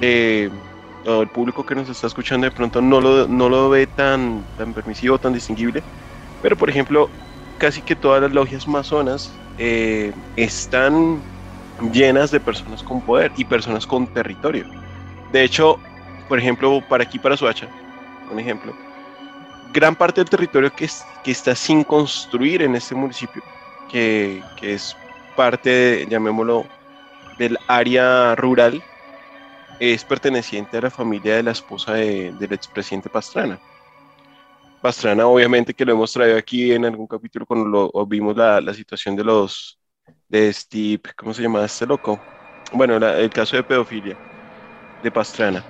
eh, o el público que nos está escuchando, de pronto no lo, no lo ve tan, tan permisivo, tan distinguible, pero por ejemplo, casi que todas las logias masonas eh, están llenas de personas con poder y personas con territorio. De hecho, por ejemplo, para aquí, para Suacha, un ejemplo, gran parte del territorio que, que está sin construir en este municipio, que, que es parte, llamémoslo, del área rural, es perteneciente a la familia de la esposa de, del expresidente Pastrana. Pastrana, obviamente, que lo hemos traído aquí en algún capítulo cuando lo, vimos la, la, situación de los, de Steve, ¿cómo se llama este loco? Bueno, el caso de pedofilia de Pastrana.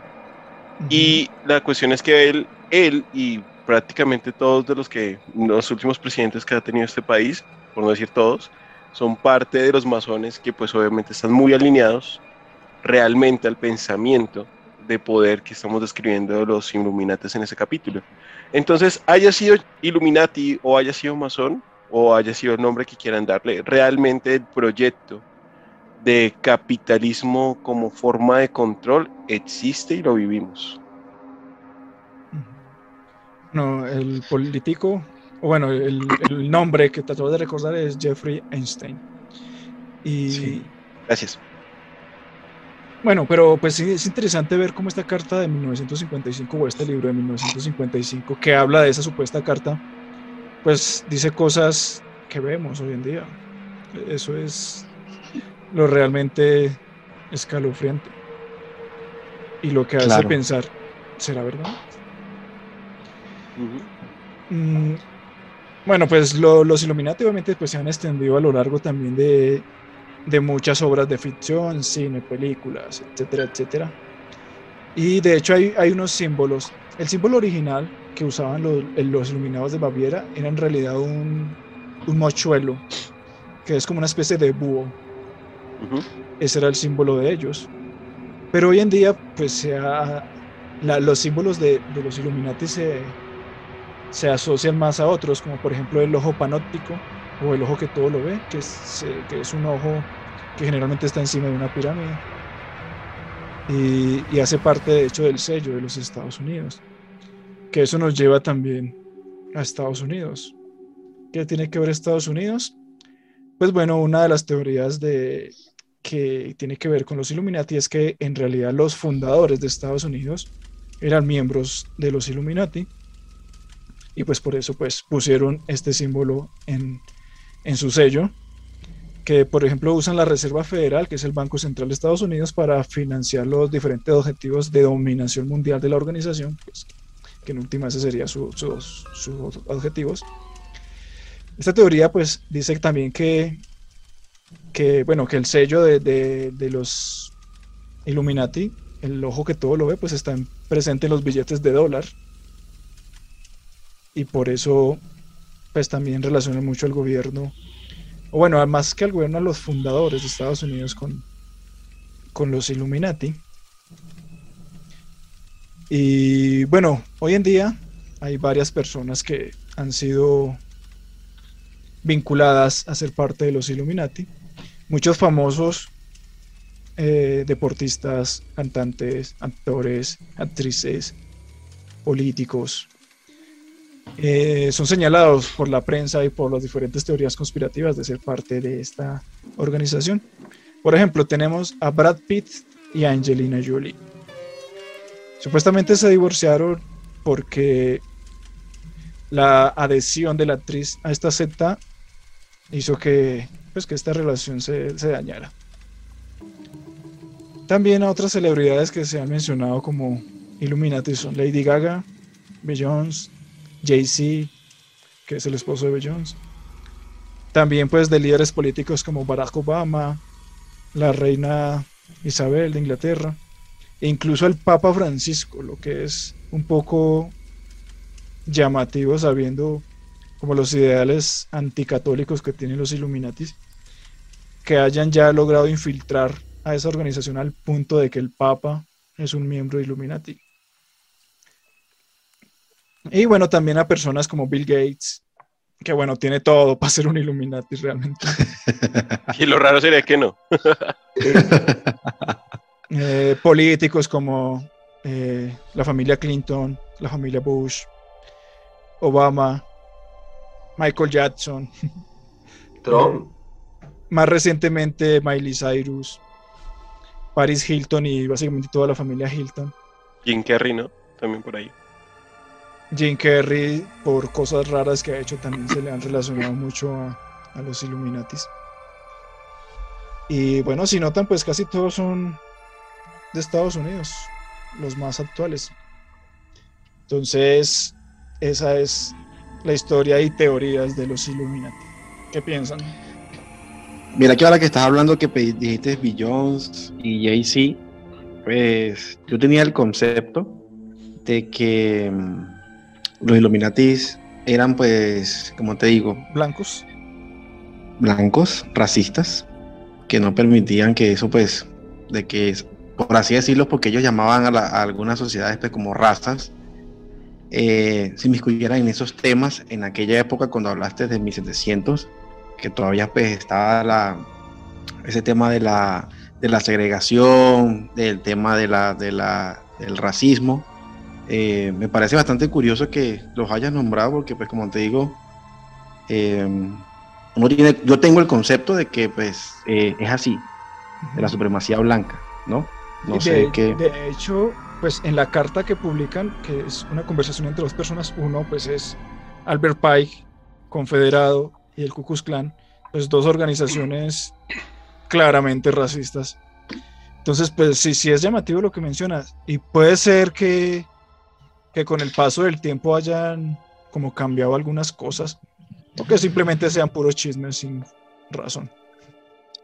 Y la cuestión es que él, él y prácticamente todos de los que los últimos presidentes que ha tenido este país, por no decir todos, son parte de los masones que pues obviamente están muy alineados realmente al pensamiento de poder que estamos describiendo de los Illuminates en ese capítulo. Entonces, haya sido Illuminati o haya sido masón o haya sido el nombre que quieran darle, realmente el proyecto de capitalismo como forma de control existe y lo vivimos. No, el político, o bueno, el, nombre que trató de recordar es Jeffrey Einstein. Y. Gracias. Bueno, pero pues sí, es interesante ver cómo esta carta de 1955 o este libro de 1955 que habla de esa supuesta carta, pues dice cosas que vemos hoy en día. Eso es lo realmente escalofriante. Y lo que hace pensar, ¿será verdad? Mm, bueno, pues los Illuminati obviamente pues, se han extendido a lo largo también de, de, muchas obras de ficción, cine, películas, etcétera, etcétera. Y de hecho hay, hay unos símbolos. El símbolo original que usaban los, los iluminados de Baviera era en realidad un, un, mochuelo, que es como una especie de búho. Ese era el símbolo de ellos. Pero hoy en día, pues se los símbolos de, de los Illuminati se, se asocian más a otros, como por ejemplo el ojo panóptico o el ojo que todo lo ve, que es, que es un ojo que generalmente está encima de una pirámide y, hace parte de hecho del sello de los Estados Unidos, que eso nos lleva también a Estados Unidos. ¿Qué tiene que ver Estados Unidos? Pues bueno, una de las teorías de, que tiene que ver con los Illuminati es que en realidad los fundadores de Estados Unidos eran miembros de los Illuminati y pues por eso pues pusieron este símbolo en, en su sello que por ejemplo usan la Reserva Federal, que es el Banco Central de Estados Unidos, para financiar los diferentes objetivos de dominación mundial de la organización, pues, que en última ese sería sus su, objetivos. Esta teoría pues dice también que, que, bueno, que el sello de, de, de, los Illuminati, el ojo que todo lo ve, pues está presente en los billetes de dólar y por eso pues también relaciona mucho al gobierno o bueno, más que al gobierno, a los fundadores de Estados Unidos con, con los Illuminati. Y bueno, hoy en día hay varias personas que han sido vinculadas a ser parte de los Illuminati. Muchos famosos eh, deportistas, cantantes, actores, actrices, políticos, eh, son señalados por la prensa y por las diferentes teorías conspirativas de ser parte de esta organización. Por ejemplo, tenemos a Brad Pitt y a Angelina Jolie. Supuestamente se divorciaron porque la adhesión de la actriz a esta secta hizo que, pues, que esta relación se, dañara. También a otras celebridades que se han mencionado como Illuminati son Lady Gaga, Beyoncé, Jay-Z, que es el esposo de Beyoncé. También pues de líderes políticos como Barack Obama, la reina Isabel de Inglaterra, e incluso el Papa Francisco, lo que es un poco llamativo sabiendo como los ideales anticatólicos que tienen los Illuminatis, que hayan ya logrado infiltrar a esa organización al punto de que el Papa es un miembro de Illuminati. Y bueno, también a personas como Bill Gates, que bueno, tiene todo para ser un Illuminati realmente. y lo raro sería que no. Eh, políticos como eh, la familia Clinton, la familia Bush, Obama, Michael Jackson. Trump. más recientemente Miley Cyrus, Paris Hilton y básicamente toda la familia Hilton. Jim Carrey, ¿no? También por ahí. Jim Carrey, por cosas raras que ha hecho, también se le han relacionado mucho a, a los Illuminatis. Y bueno, si notan, pues casi todos son de Estados Unidos, los más actuales. Entonces, esa es la historia y teorías de los Illuminati. ¿Qué piensan? Mira que ahora que estás hablando que dijiste Beyoncé y Jay-Z, pues yo tenía el concepto de que mm, los Illuminatis eran pues, como te digo, Blancos. blancos, racistas, que no permitían que eso pues, de que, por así decirlo, porque ellos llamaban a, la- a algunas sociedades pues como razas, eh, se inmiscuyeran en esos temas en aquella época cuando hablaste de 1700, que todavía pues estaba la, ese tema de la, de la segregación, del tema de la, de la, del racismo. Eh, me parece bastante curioso que los hayas nombrado porque pues como te digo, eh, uno tiene, yo tengo el concepto de que pues eh, es así, de la supremacía blanca, ¿no? No Y sé de, qué. de hecho, pues en la carta que publican, que es una conversación entre dos personas, uno pues es Albert Pike, confederado, y el Ku Klux Klan, pues dos organizaciones claramente racistas. Entonces, pues sí, sí es llamativo lo que mencionas. Y puede ser que, que con el paso del tiempo hayan como cambiado algunas cosas, o que simplemente sean puros chismes sin razón.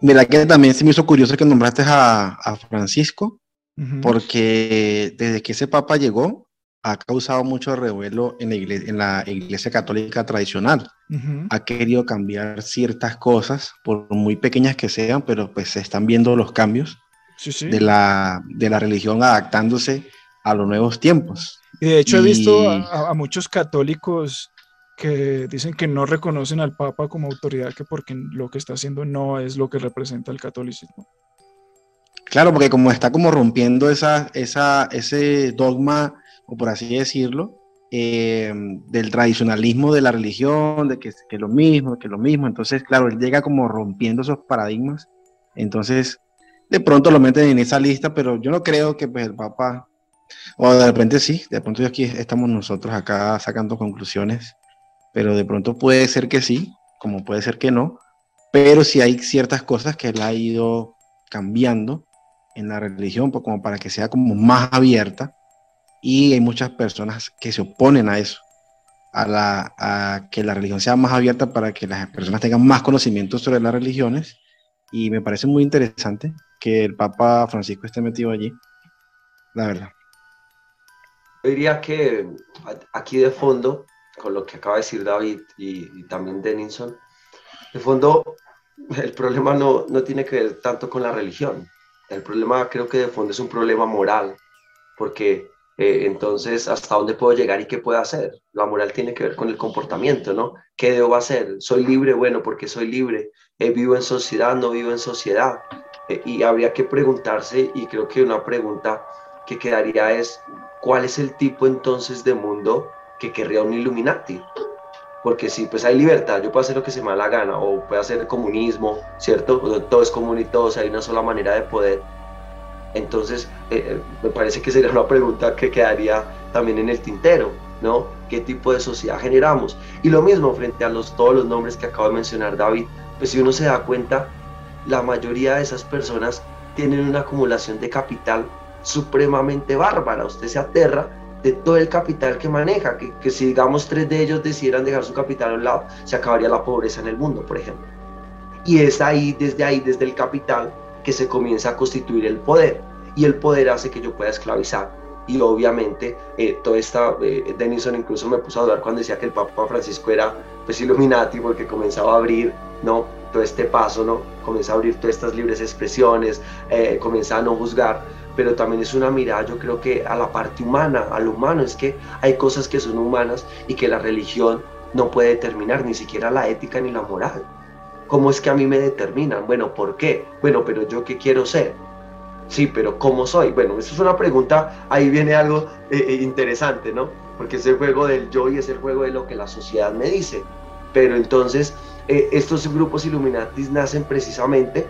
Mira que también se me hizo curioso que nombraste a, a Francisco, Ujú. porque desde que ese papa llegó, ha causado mucho revuelo en la iglesia, en la iglesia católica tradicional. Ujú. Ha querido cambiar ciertas cosas, por muy pequeñas que sean, pero pues se están viendo los cambios Sí, sí. de la, de la religión adaptándose a los nuevos tiempos. Y de hecho he visto Y- a, a- a muchos católicos que dicen que no reconocen al Papa como autoridad, que porque lo que está haciendo no es lo que representa el catolicismo. Claro, porque como está como rompiendo esa, esa, ese dogma, o por así decirlo, eh, del tradicionalismo de la religión, de que, que lo mismo, que lo mismo. Entonces, claro, él llega como rompiendo esos paradigmas. Entonces, de pronto lo meten en esa lista, pero yo no creo que pues, el Papa, o de repente sí, de pronto aquí estamos nosotros acá sacando conclusiones, pero de pronto puede ser que sí, como puede ser que no, pero sí hay ciertas cosas que él ha ido cambiando en la religión, pues, como para que sea como más abierta. Y hay muchas personas que se oponen a eso, a, la, a que la religión sea más abierta para que las personas tengan más conocimiento sobre las religiones. Y me parece muy interesante que el Papa Francisco esté metido allí, la verdad. Yo diría que aquí de fondo, con lo que acaba de decir David y, y también Denison, de fondo el problema no, no tiene que ver tanto con la religión. El problema creo que de fondo es un problema moral, porque eh, entonces, ¿hasta dónde puedo llegar y qué puedo hacer? La moral tiene que ver con el comportamiento, ¿no? ¿Qué debo hacer? ¿Soy libre? Bueno, porque soy libre. Eh, ¿Vivo en sociedad? ¿No vivo en sociedad? Eh, y habría que preguntarse, y creo que una pregunta que quedaría es, ¿cuál es el tipo entonces de mundo que querría un Illuminati? Porque si pues hay libertad, yo puedo hacer lo que se me da la gana, o puedo hacer comunismo, ¿cierto? Todo es común y todo, hay una sola manera de poder entonces, eh, eh, me parece que sería una pregunta que quedaría también en el tintero, ¿no? ¿Qué tipo de sociedad generamos? Y lo mismo frente a los, todos los nombres que acabo de mencionar David, pues si uno se da cuenta, la mayoría de esas personas tienen una acumulación de capital supremamente bárbara. Usted se aterra de todo el capital que maneja, que, que si digamos tres de ellos decidieran dejar su capital a un lado, se acabaría la pobreza en el mundo, por ejemplo. Y es ahí, desde ahí, desde el capital, que se comienza a constituir el poder y el poder hace que yo pueda esclavizar. Y obviamente, eh, toda esta, eh, Denison incluso me puso a dudar cuando decía que el Papa Francisco era pues Illuminati porque comenzaba a abrir, ¿no? Todo este paso, ¿no? Comienza a abrir todas estas libres expresiones, eh, a no juzgar, pero también es una mirada, yo creo que a la parte humana, a lo humano, es que hay cosas que son humanas y que la religión no puede determinar, ni siquiera la ética ni la moral. ¿Cómo es que a mí me determinan? Bueno, ¿por qué? Bueno, pero yo qué quiero ser. Sí, pero ¿cómo soy? Bueno, eso es una pregunta, ahí viene algo eh, eh, interesante, ¿no? Porque es el juego del yo y es el juego de lo que la sociedad me dice. Pero entonces, eh, estos grupos Illuminatis nacen precisamente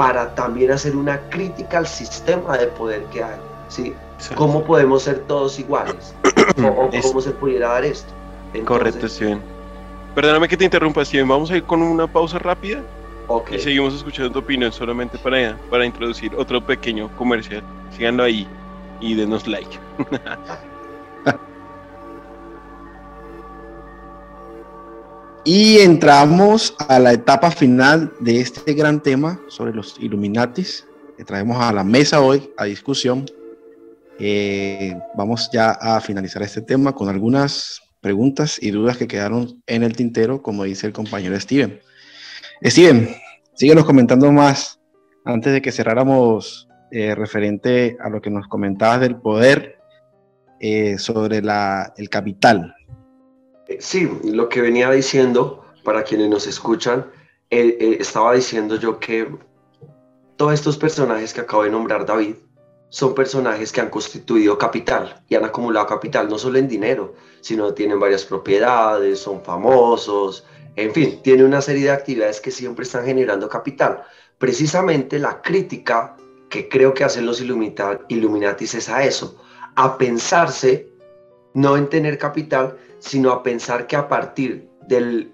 para también hacer una crítica al sistema de poder que hay, ¿sí? ¿Cómo podemos ser todos iguales? ¿O, cómo se pudiera dar esto? Correcto, Steven. Perdóname que te interrumpa, Steven. Vamos a ir con una pausa rápida. Y seguimos escuchando tu opinión solamente para, para introducir otro pequeño comercial. Síganlo ahí y denos like. y entramos a la etapa final de este gran tema sobre los Illuminatis que traemos a la mesa hoy a discusión. Eh, vamos ya a finalizar este tema con algunas preguntas y dudas que quedaron en el tintero, como dice el compañero Steven. Steven, síguenos comentando más antes de que cerráramos eh, referente a lo que nos comentabas del poder eh, sobre la, el capital. Eh, sí, lo que venía diciendo, para quienes nos escuchan, estaba diciendo yo que todos estos personajes que acabo de nombrar, David, son personajes que han constituido capital y han acumulado capital, no solo en dinero, sino tienen varias propiedades, son famosos, en fin, tiene una serie de actividades que siempre están generando capital. Precisamente la crítica que creo que hacen los Illuminatis es a eso, a pensarse no en tener capital, sino a pensar que a partir del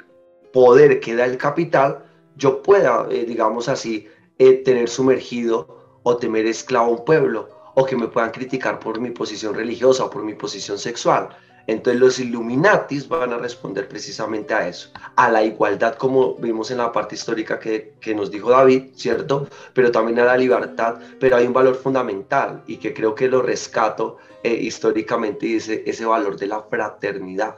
poder que da el capital, yo pueda, eh, digamos así, eh, tener sumergido o temer esclavo a un pueblo, o que me puedan criticar por mi posición religiosa o por mi posición sexual. Entonces los Illuminatis van a responder precisamente a eso, a la igualdad como vimos en la parte histórica que, que, nos dijo David, ¿cierto? Pero también a la libertad, pero hay un valor fundamental y que creo que lo rescato eh, históricamente y dice ese valor de la fraternidad,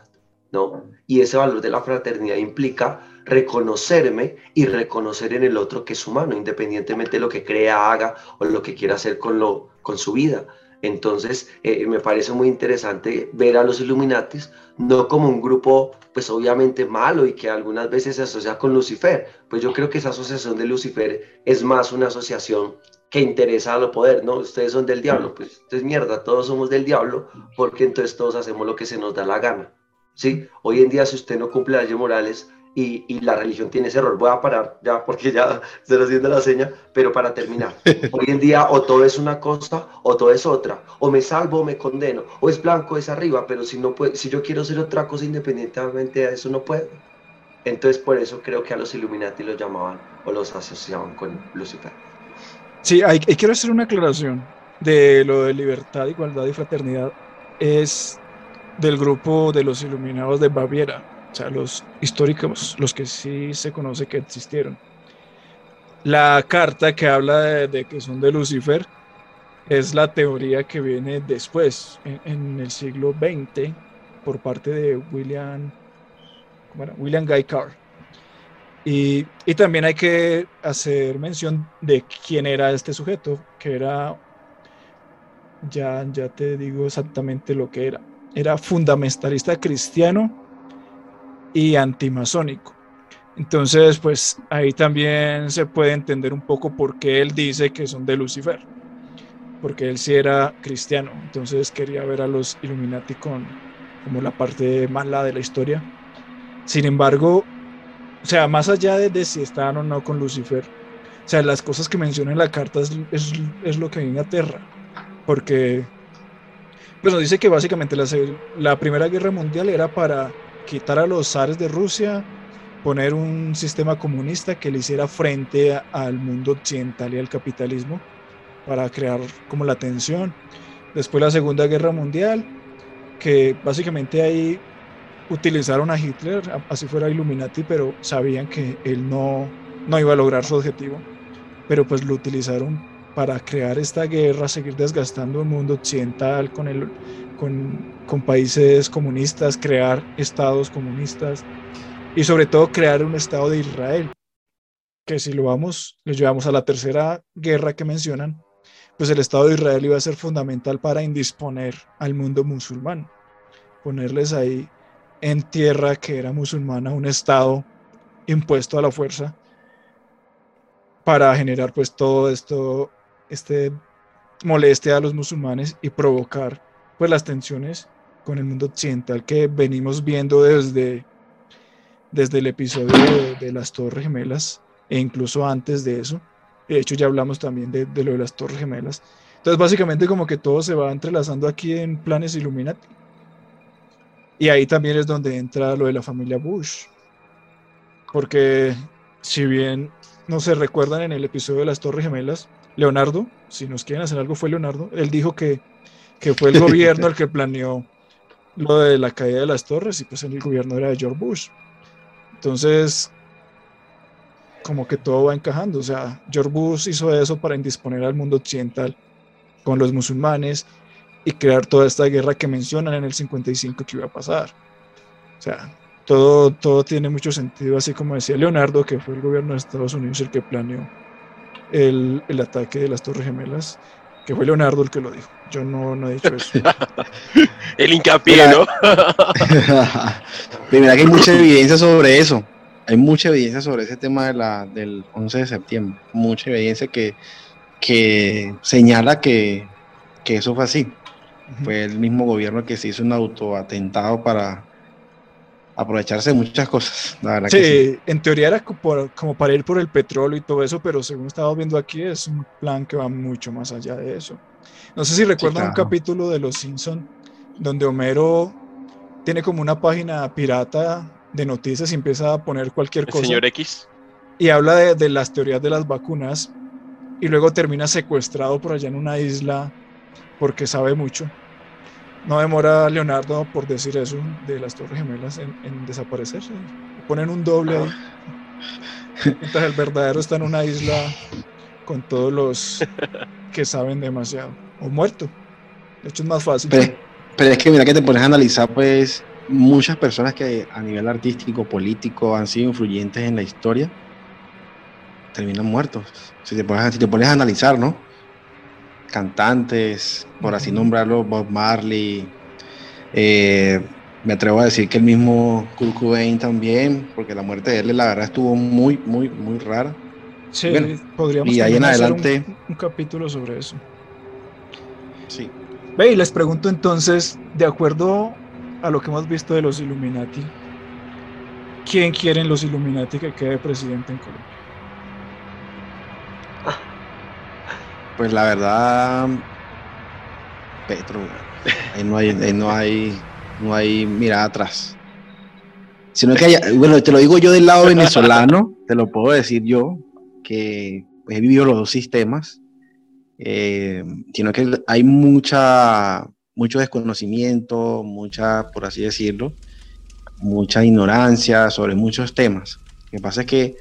¿no? Y ese valor de la fraternidad implica reconocerme y reconocer en el otro que es humano, independientemente de lo que crea, haga o lo que quiera hacer con, lo, con su vida. Entonces, eh, me parece muy interesante ver a los Illuminatis no como un grupo, pues obviamente malo y que algunas veces se asocia con Lucifer. Pues yo creo que esa asociación de Lucifer es más una asociación que interesa a lo poder, ¿no? Ustedes son del diablo, pues es mierda, todos somos del diablo, porque entonces todos hacemos lo que se nos da la gana. ¿Sí? Hoy en día, si usted no cumple las leyes morales, y, la religión tiene ese error. Voy a parar ya porque ya se lo haciendo la seña, pero para terminar, hoy en día o todo es una cosa o todo es otra, o me salvo o me condeno, o es blanco o es arriba, pero si, no puede, si yo quiero ser otra cosa independientemente de eso, no puedo. Entonces por eso creo que a los Illuminati los llamaban o los asociaban con Lucifer. Sí, hay, quiero hacer una aclaración de lo de libertad, igualdad y fraternidad. Es del grupo de los iluminados de Baviera o sea, los históricos, los que sí se conoce que existieron. La carta que habla de, que son de Lucifer es la teoría que viene después, en, el siglo XX, por parte de William, William Guy Carr. Y, también hay que hacer mención de quién era este sujeto, que era, ya, ya te digo exactamente lo que era, era fundamentalista cristiano y antimasónico. Entonces, pues ahí también se puede entender un poco por qué él dice que son de Lucifer, porque él sí era cristiano, entonces quería ver a los Illuminati con como la parte mala de la historia. Sin embargo, o sea, más allá de, si estaban o no con Lucifer, o sea, las cosas que menciona en la carta es, es, lo que viene a Terra, porque pues nos dice que básicamente la, la Primera Guerra Mundial era para quitar a los zares de Rusia, poner un sistema comunista que le hiciera frente al mundo occidental y al capitalismo para crear como la tensión. Después la Segunda Guerra Mundial, que básicamente ahí utilizaron a Hitler, así fuera Illuminati, pero sabían que él no, no iba a lograr su objetivo. Pero pues lo utilizaron para crear esta guerra, seguir desgastando el mundo occidental con, el, con, con países comunistas, crear estados comunistas y sobre todo crear un estado de Israel, que si lo vamos, lo llevamos a la tercera guerra que mencionan, pues el estado de Israel iba a ser fundamental para indisponer al mundo musulmán, ponerles ahí en tierra que era musulmana, un Estado impuesto a la fuerza para generar pues todo esto, este molestia a los musulmanes y provocar pues las tensiones con el mundo occidental que venimos viendo desde, desde el episodio de, las Torres Gemelas e incluso antes de eso. De hecho ya hablamos también de, de lo de las Torres Gemelas. Entonces básicamente como que todo se va entrelazando aquí en planes Illuminati. Y ahí también es donde entra lo de la familia Bush. Porque si bien no se recuerdan en el episodio de las Torres Gemelas, Leonardo, si nos quieren hacer algo fue Leonardo, él dijo que, que fue el gobierno el que planeó lo de la caída de las torres y pues el gobierno era de George Bush. Entonces, como que todo va encajando. O sea, George Bush hizo eso para indisponer al mundo occidental con los musulmanes y crear toda esta guerra que mencionan en el 55 que iba a pasar. O sea, todo, todo tiene mucho sentido, así como decía Leonardo, que fue el gobierno de Estados Unidos el que planeó el, el ataque de las Torres Gemelas, que fue Leonardo el que lo dijo. Yo no, no he dicho eso. el hincapié, ¿no? Primera que hay mucha evidencia sobre eso. Hay mucha evidencia sobre ese tema de la, del 11 de septiembre. Mucha evidencia que, que señala que, que eso fue así. Fue el mismo gobierno que se hizo un autoatentado para aprovecharse de muchas cosas. sí, en teoría era como, para ir por el petróleo y todo eso, pero según estamos viendo aquí es un plan que va mucho más allá de eso. No sé si recuerdan un capítulo de Los Simpson donde Homero tiene como una página pirata de noticias y empieza a poner cualquier cosa. Señor X. Y habla de, de las teorías de las vacunas y luego termina secuestrado por allá en una isla porque sabe mucho. No demora Leonardo por decir eso de las Torres Gemelas en, desaparecerse. Ponen un doble ahí. Mientras el verdadero está en una isla con todos los que saben demasiado. O muerto. De hecho es más fácil. Pero, es que mira que te pones a analizar pues muchas personas que a nivel artístico, político han sido influyentes en la historia terminan muertos. Si te pones, si te pones a analizar, ¿no? Cantantes, por así nombrarlo, Bob Marley. Eh, me atrevo a decir que el mismo Kurt Cobain también, porque la muerte de él, la verdad, estuvo muy, muy, muy rara. Sí, podríamos y ahí en adelante un, capítulo sobre eso. Sí. Ve, y les pregunto entonces, de acuerdo a lo que hemos visto de los Illuminati, ¿quién quieren los Illuminati que quede presidente en Colombia? Pues la verdad, Petro, ahí no hay, no hay, no hay mirada atrás. Sino que haya, bueno, te lo digo yo del lado venezolano, te lo puedo decir yo, que he vivido los dos sistemas, eh, sino que hay mucha, mucho desconocimiento, mucha, por así decirlo, mucha ignorancia sobre muchos temas. Lo que pasa es que,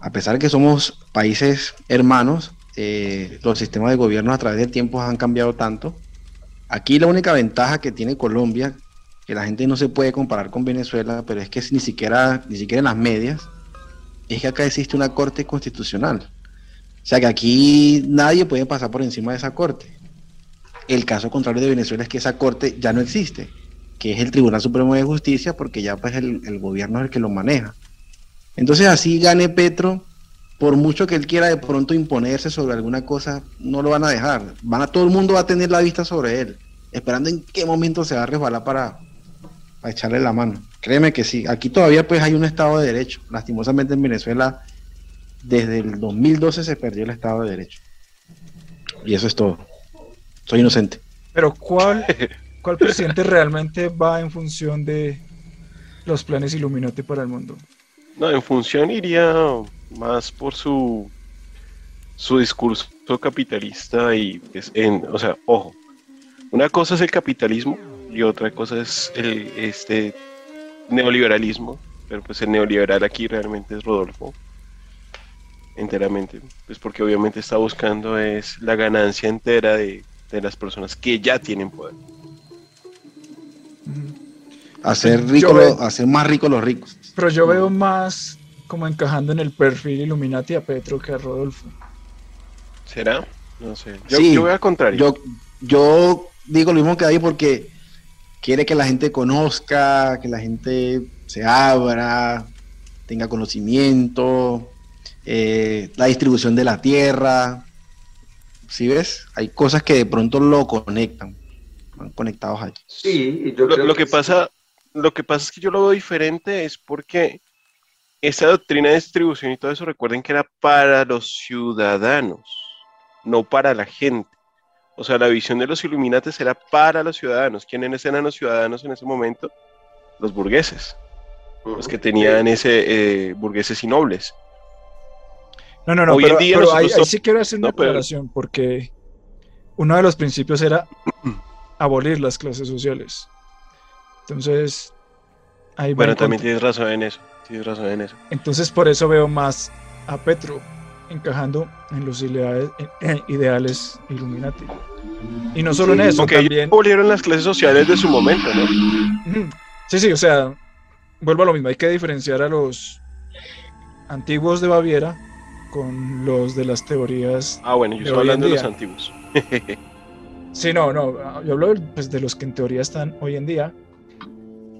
a pesar de que somos países hermanos, eh, los sistemas de gobierno a través del tiempo han cambiado tanto. Aquí la única ventaja que tiene Colombia, que la gente no se puede comparar con Venezuela, pero es que ni siquiera, ni siquiera en las medias, es que acá existe una corte constitucional. O sea que aquí nadie puede pasar por encima de esa corte. El caso contrario de Venezuela es que esa corte ya no existe, que es el Tribunal Supremo de Justicia, porque ya pues el, el gobierno es el que lo maneja. Entonces así gane Petro, por mucho que él quiera de pronto imponerse sobre alguna cosa, no lo van a dejar. Van a, todo el mundo va a tener la vista sobre él, esperando en qué momento se va a resbalar para, para echarle la mano. Créeme que sí. Aquí todavía pues hay un Estado de Derecho. Lastimosamente en Venezuela desde el 2012 se perdió el Estado de Derecho. Y eso es todo. Soy inocente. Pero ¿cuál, cuál presidente realmente va en función de los planes Illuminati para el mundo? No, en función iría más por su su discurso capitalista y pues, en, o sea, ojo, una cosa es el capitalismo y otra cosa es el este neoliberalismo, pero pues el neoliberal aquí realmente es Rodolfo enteramente, pues porque obviamente está buscando es la ganancia entera de, de las personas que ya tienen poder. Hacer, rico lo, hacer más ricos los ricos. Pero yo veo más como encajando en el perfil Illuminati a Petro que a Rodolfo. ¿Será? No sé. Yo, Sí, yo voy al contrario. Yo, yo digo lo mismo que ahí porque quiere que la gente conozca, que la gente se abra, tenga conocimiento, eh, la distribución de la tierra. ¿Sí ves? Hay cosas que de pronto lo conectan, van conectados allí. Sí, yo lo, creo lo que sí. pasa, lo que pasa es que yo lo veo diferente es porque esa doctrina de distribución y todo eso, recuerden que era para los ciudadanos, no para la gente. O sea, la visión de los Illuminates era para los ciudadanos. ¿Quiénes eran los ciudadanos en ese momento? Los burgueses, los que tenían ese eh, burgueses y nobles. No, no, no, Hoy en pero, día pero ahí, ahí sí quiero hacer una No, pero- porque uno de los principios era abolir las clases sociales. Entonces, ahí va Bueno, en también contra. tienes razón en eso. Tienes razón en eso. Entonces, por eso veo más a Petro encajando en los ideales, ideales Illuminati. Y no solo en eso, ellos también... abolieron las clases sociales de su momento, ¿no? Sí, sí, o sea, vuelvo a lo mismo, hay que diferenciar a los antiguos de Baviera con los de las teorías. Ah, bueno, yo estoy en hablando de los antiguos. Sí, no, no, yo hablo pues, de los que en teoría están hoy en día.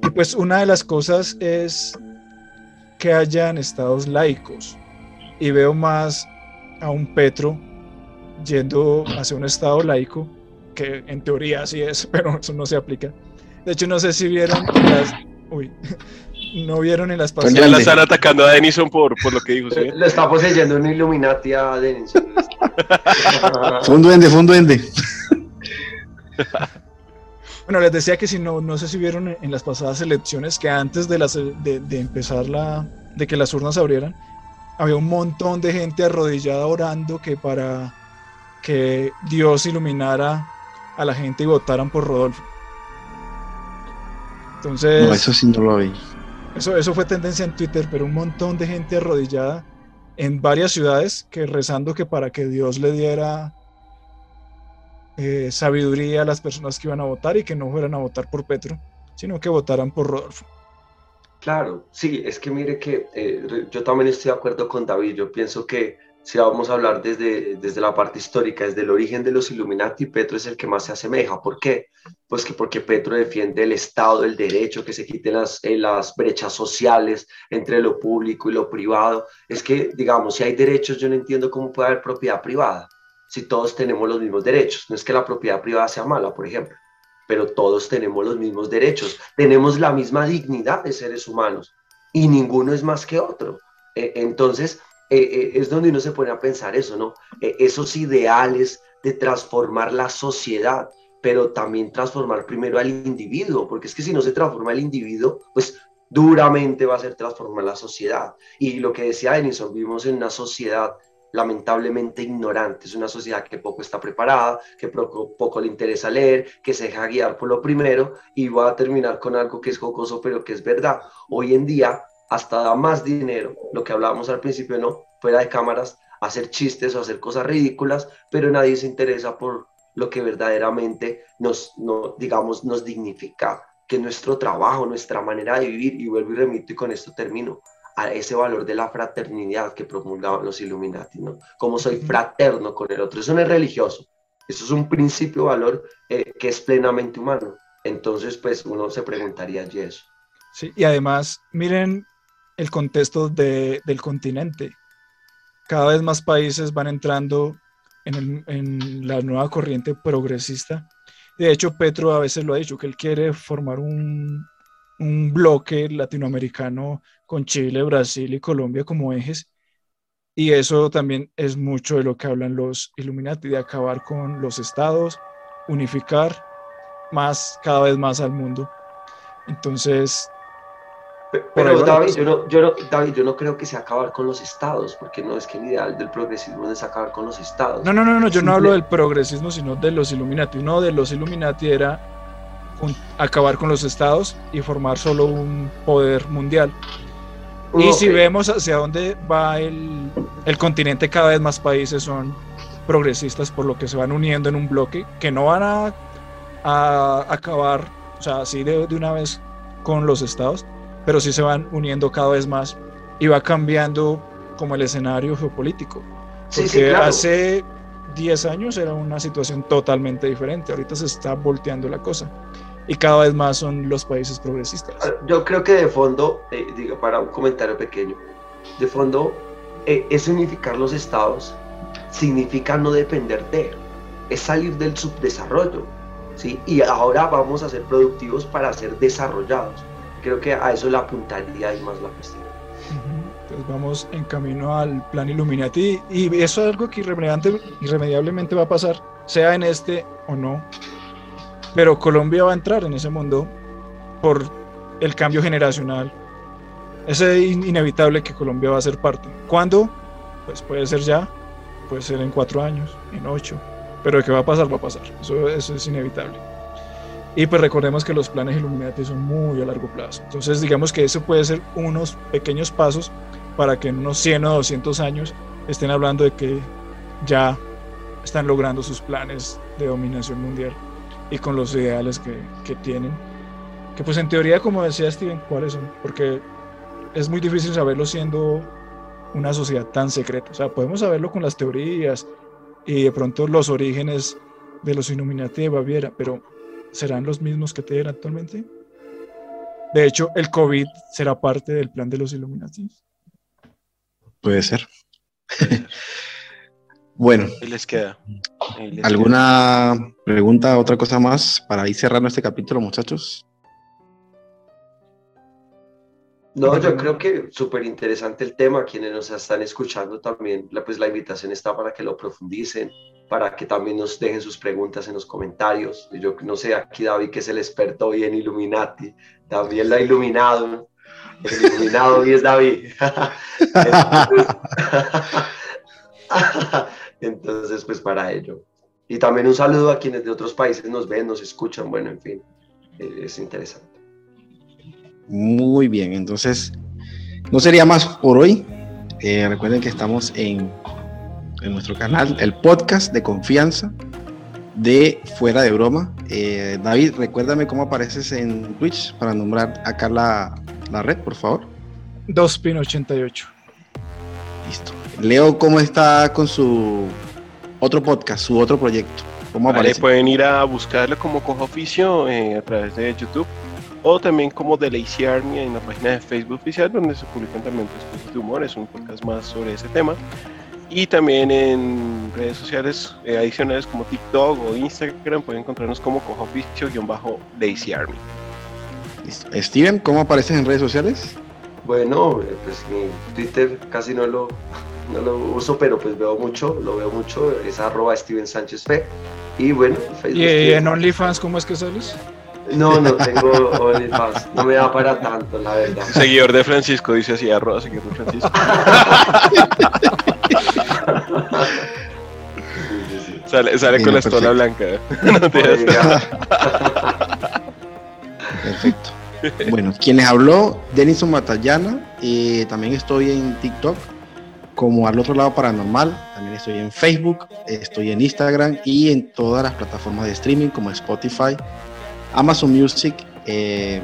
Y pues una de las cosas es que hayan estados laicos. Y veo más a un Petro yendo hacia un estado laico, que en teoría sí es, pero eso no se aplica. De hecho, no sé si vieron en las... Uy, no vieron en las Con Ya pasadas... la están atacando a Denison por, por lo que dijo, ¿sí? Lo está poseyendo un Illuminati a Denis. Fue un duende, fue un duende. Bueno, les decía que si no, no sé si vieron en, en las pasadas elecciones que antes de, las, de, de empezar la, de que las urnas abrieran, había un montón de gente arrodillada orando que para que Dios iluminara a la gente y votaran por Rodolfo. Entonces, No, eso sí no lo vi. eso, eso fue tendencia en Twitter, pero un montón de gente arrodillada en varias ciudades que rezando que para que Dios le diera eh, sabiduría a las personas que iban a votar y que no fueran a votar por Petro, sino que votaran por Rodolfo. Claro, sí, es que mire que eh, yo también estoy de acuerdo con David. Yo pienso que si vamos a hablar desde, desde la parte histórica, desde el origen de los Illuminati, Petro es el que más se asemeja. ¿Por qué? Pues que porque Petro defiende el Estado, el derecho, que se quiten las, eh, las brechas sociales entre lo público y lo privado. Es que, digamos, si hay derechos, yo no entiendo cómo puede haber propiedad privada si todos tenemos los mismos derechos. No es que la propiedad privada sea mala, por ejemplo, pero todos tenemos los mismos derechos. Tenemos la misma dignidad de seres humanos y ninguno es más que otro. Eh, entonces, eh, eh, es donde uno se pone a pensar eso, ¿no? Esos ideales de transformar la sociedad, pero también transformar primero al individuo, porque es que si no se transforma el individuo, pues duramente va a ser transformar la sociedad. Y lo que decía Denison, vivimos en una sociedad lamentablemente ignorante, es una sociedad que poco está preparada, que poco, le interesa leer, que se deja guiar por lo primero y va a terminar con algo que es jocoso, pero que es verdad. Hoy en día hasta da más dinero, lo que hablábamos al principio, ¿no? Fuera de cámaras, hacer chistes o hacer cosas ridículas, pero nadie se interesa por lo que verdaderamente nos, no, digamos, nos dignifica, que nuestro trabajo, nuestra manera de vivir, y vuelvo y remito y con esto termino, a ese valor de la fraternidad que promulgaban los Illuminati, ¿no? Como soy fraterno con el otro. Eso no es religioso, eso es un principio, valor eh, que es plenamente humano. Entonces, pues uno se preguntaría, ¿y eso? Sí, y además, miren el contexto de, del continente. Cada vez más países van entrando en, en, la nueva corriente progresista. De hecho, Petro a veces lo ha dicho, que él quiere formar un, un bloque latinoamericano con Chile, Brasil y Colombia como ejes. Y eso también es mucho de lo que hablan los Illuminati, de acabar con los estados, unificar más, cada vez más al mundo. Entonces... Pero, David, yo no, yo no, David, yo no creo que sea acabar con los estados, porque no es que el ideal del progresismo es acabar con los estados. No, no, no, no yo no hablo del progresismo, sino de los Illuminati. Uno de los Illuminati era acabar con los estados y formar solo un poder mundial. Y si vemos hacia dónde va el, el, continente, cada vez más países son progresistas, por lo que se van uniendo en un bloque que no van a, a acabar, o sea, así de, de, una vez con los estados, pero sí se van uniendo cada vez más y va cambiando como el escenario geopolítico. Porque sí, sí, claro. hace 10 años era una situación totalmente diferente, ahorita se está volteando la cosa y cada vez más son los países progresistas. Ah, yo creo que de fondo, eh, digo, para un comentario pequeño, de fondo eh, es unificar los estados, significa no depender de, es salir del subdesarrollo, ¿sí? Y ahora vamos a ser productivos para ser desarrollados. Creo que a eso le apuntaría y más la cuestión. Pues vamos en camino al plan Illuminati y eso es algo que irremediablemente va a pasar, sea en este o no pero Colombia va a entrar en ese mundo por el cambio generacional. Es inevitable que Colombia va a ser parte. ¿Cuándo? Pues puede ser ya, puede ser en cuatro años, en ocho, pero de qué va a pasar, va a pasar. Eso, es inevitable. Y pues recordemos que los planes Illuminati son muy a largo plazo. Entonces digamos que eso puede ser unos pequeños pasos para que en unos 100 o 200 años estén hablando de que ya están logrando sus planes de dominación mundial y con los ideales que, que, tienen. Que pues en teoría, como decía Steven, ¿cuáles son? Porque es muy difícil saberlo siendo una sociedad tan secreta. O sea, podemos saberlo con las teorías y de pronto los orígenes de los Illuminati de Baviera, pero ¿serán los mismos que tienen actualmente? De hecho, el COVID será parte del plan de los Illuminati. Puede ser. bueno. Ahí les queda. ¿Alguna pregunta, otra cosa más para ir cerrando este capítulo, muchachos? No, yo creo que súper interesante el tema. Quienes nos están escuchando también, pues la invitación está para que lo profundicen, para que también nos dejen sus preguntas en los comentarios. Yo no sé, aquí David, que es el experto hoy en Illuminati, también la ha iluminado. El iluminado hoy es David. Entonces, pues para ello. Y también un saludo a quienes de otros países nos ven, nos escuchan. Bueno, en fin, eh, es interesante. Muy bien, entonces, no sería más por hoy. Eh, recuerden que estamos en, en, nuestro canal, el podcast de confianza de Fuera de Broma. Eh, David, recuérdame cómo apareces en Twitch para nombrar acá la, la red, por favor. 2pin88. Listo. Leo, ¿cómo está con su otro podcast, su otro proyecto? ¿Cómo aparece? Pueden ir a buscarlo como Cojo Oficio eh, a través de YouTube o también como The Lazy Army en la página de Facebook oficial donde se publican también cosas de humor, es un podcast más sobre ese tema. Y también en redes sociales eh, adicionales como TikTok o Instagram pueden encontrarnos como Cojo Oficio-Lazy Army. Steven, ¿cómo apareces en redes sociales? Bueno, eh, pues mi Twitter casi no lo no lo uso, pero pues veo mucho, lo veo mucho, es arroba Steven Sánchez Fe. Y bueno, Facebook. ¿Y en OnlyFans cómo es que sales? No, no tengo OnlyFans, no me da para tanto, la verdad. Seguidor de Francisco, dice así, arroba seguidor de Francisco. Sale, sale con la estola blanca. No Perfecto. Bueno, quienes habló, Denison Matallana, eh, también estoy en TikTok como al otro lado paranormal. También estoy en Facebook, estoy en Instagram y en todas las plataformas de streaming como Spotify, Amazon Music, eh,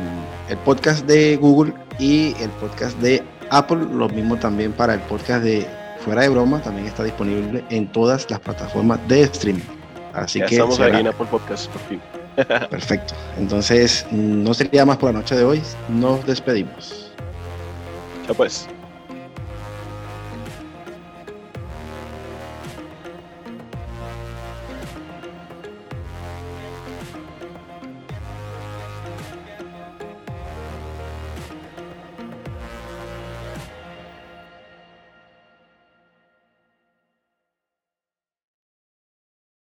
el podcast de Google y el podcast de Apple, lo mismo también para el podcast de Fuera de Broma, también está disponible en todas las plataformas de streaming. Así Ya que estamos ahí en Apple Podcast, por fin. perfecto. Entonces, no sería más por la noche de hoy. Nos despedimos. Ya pues.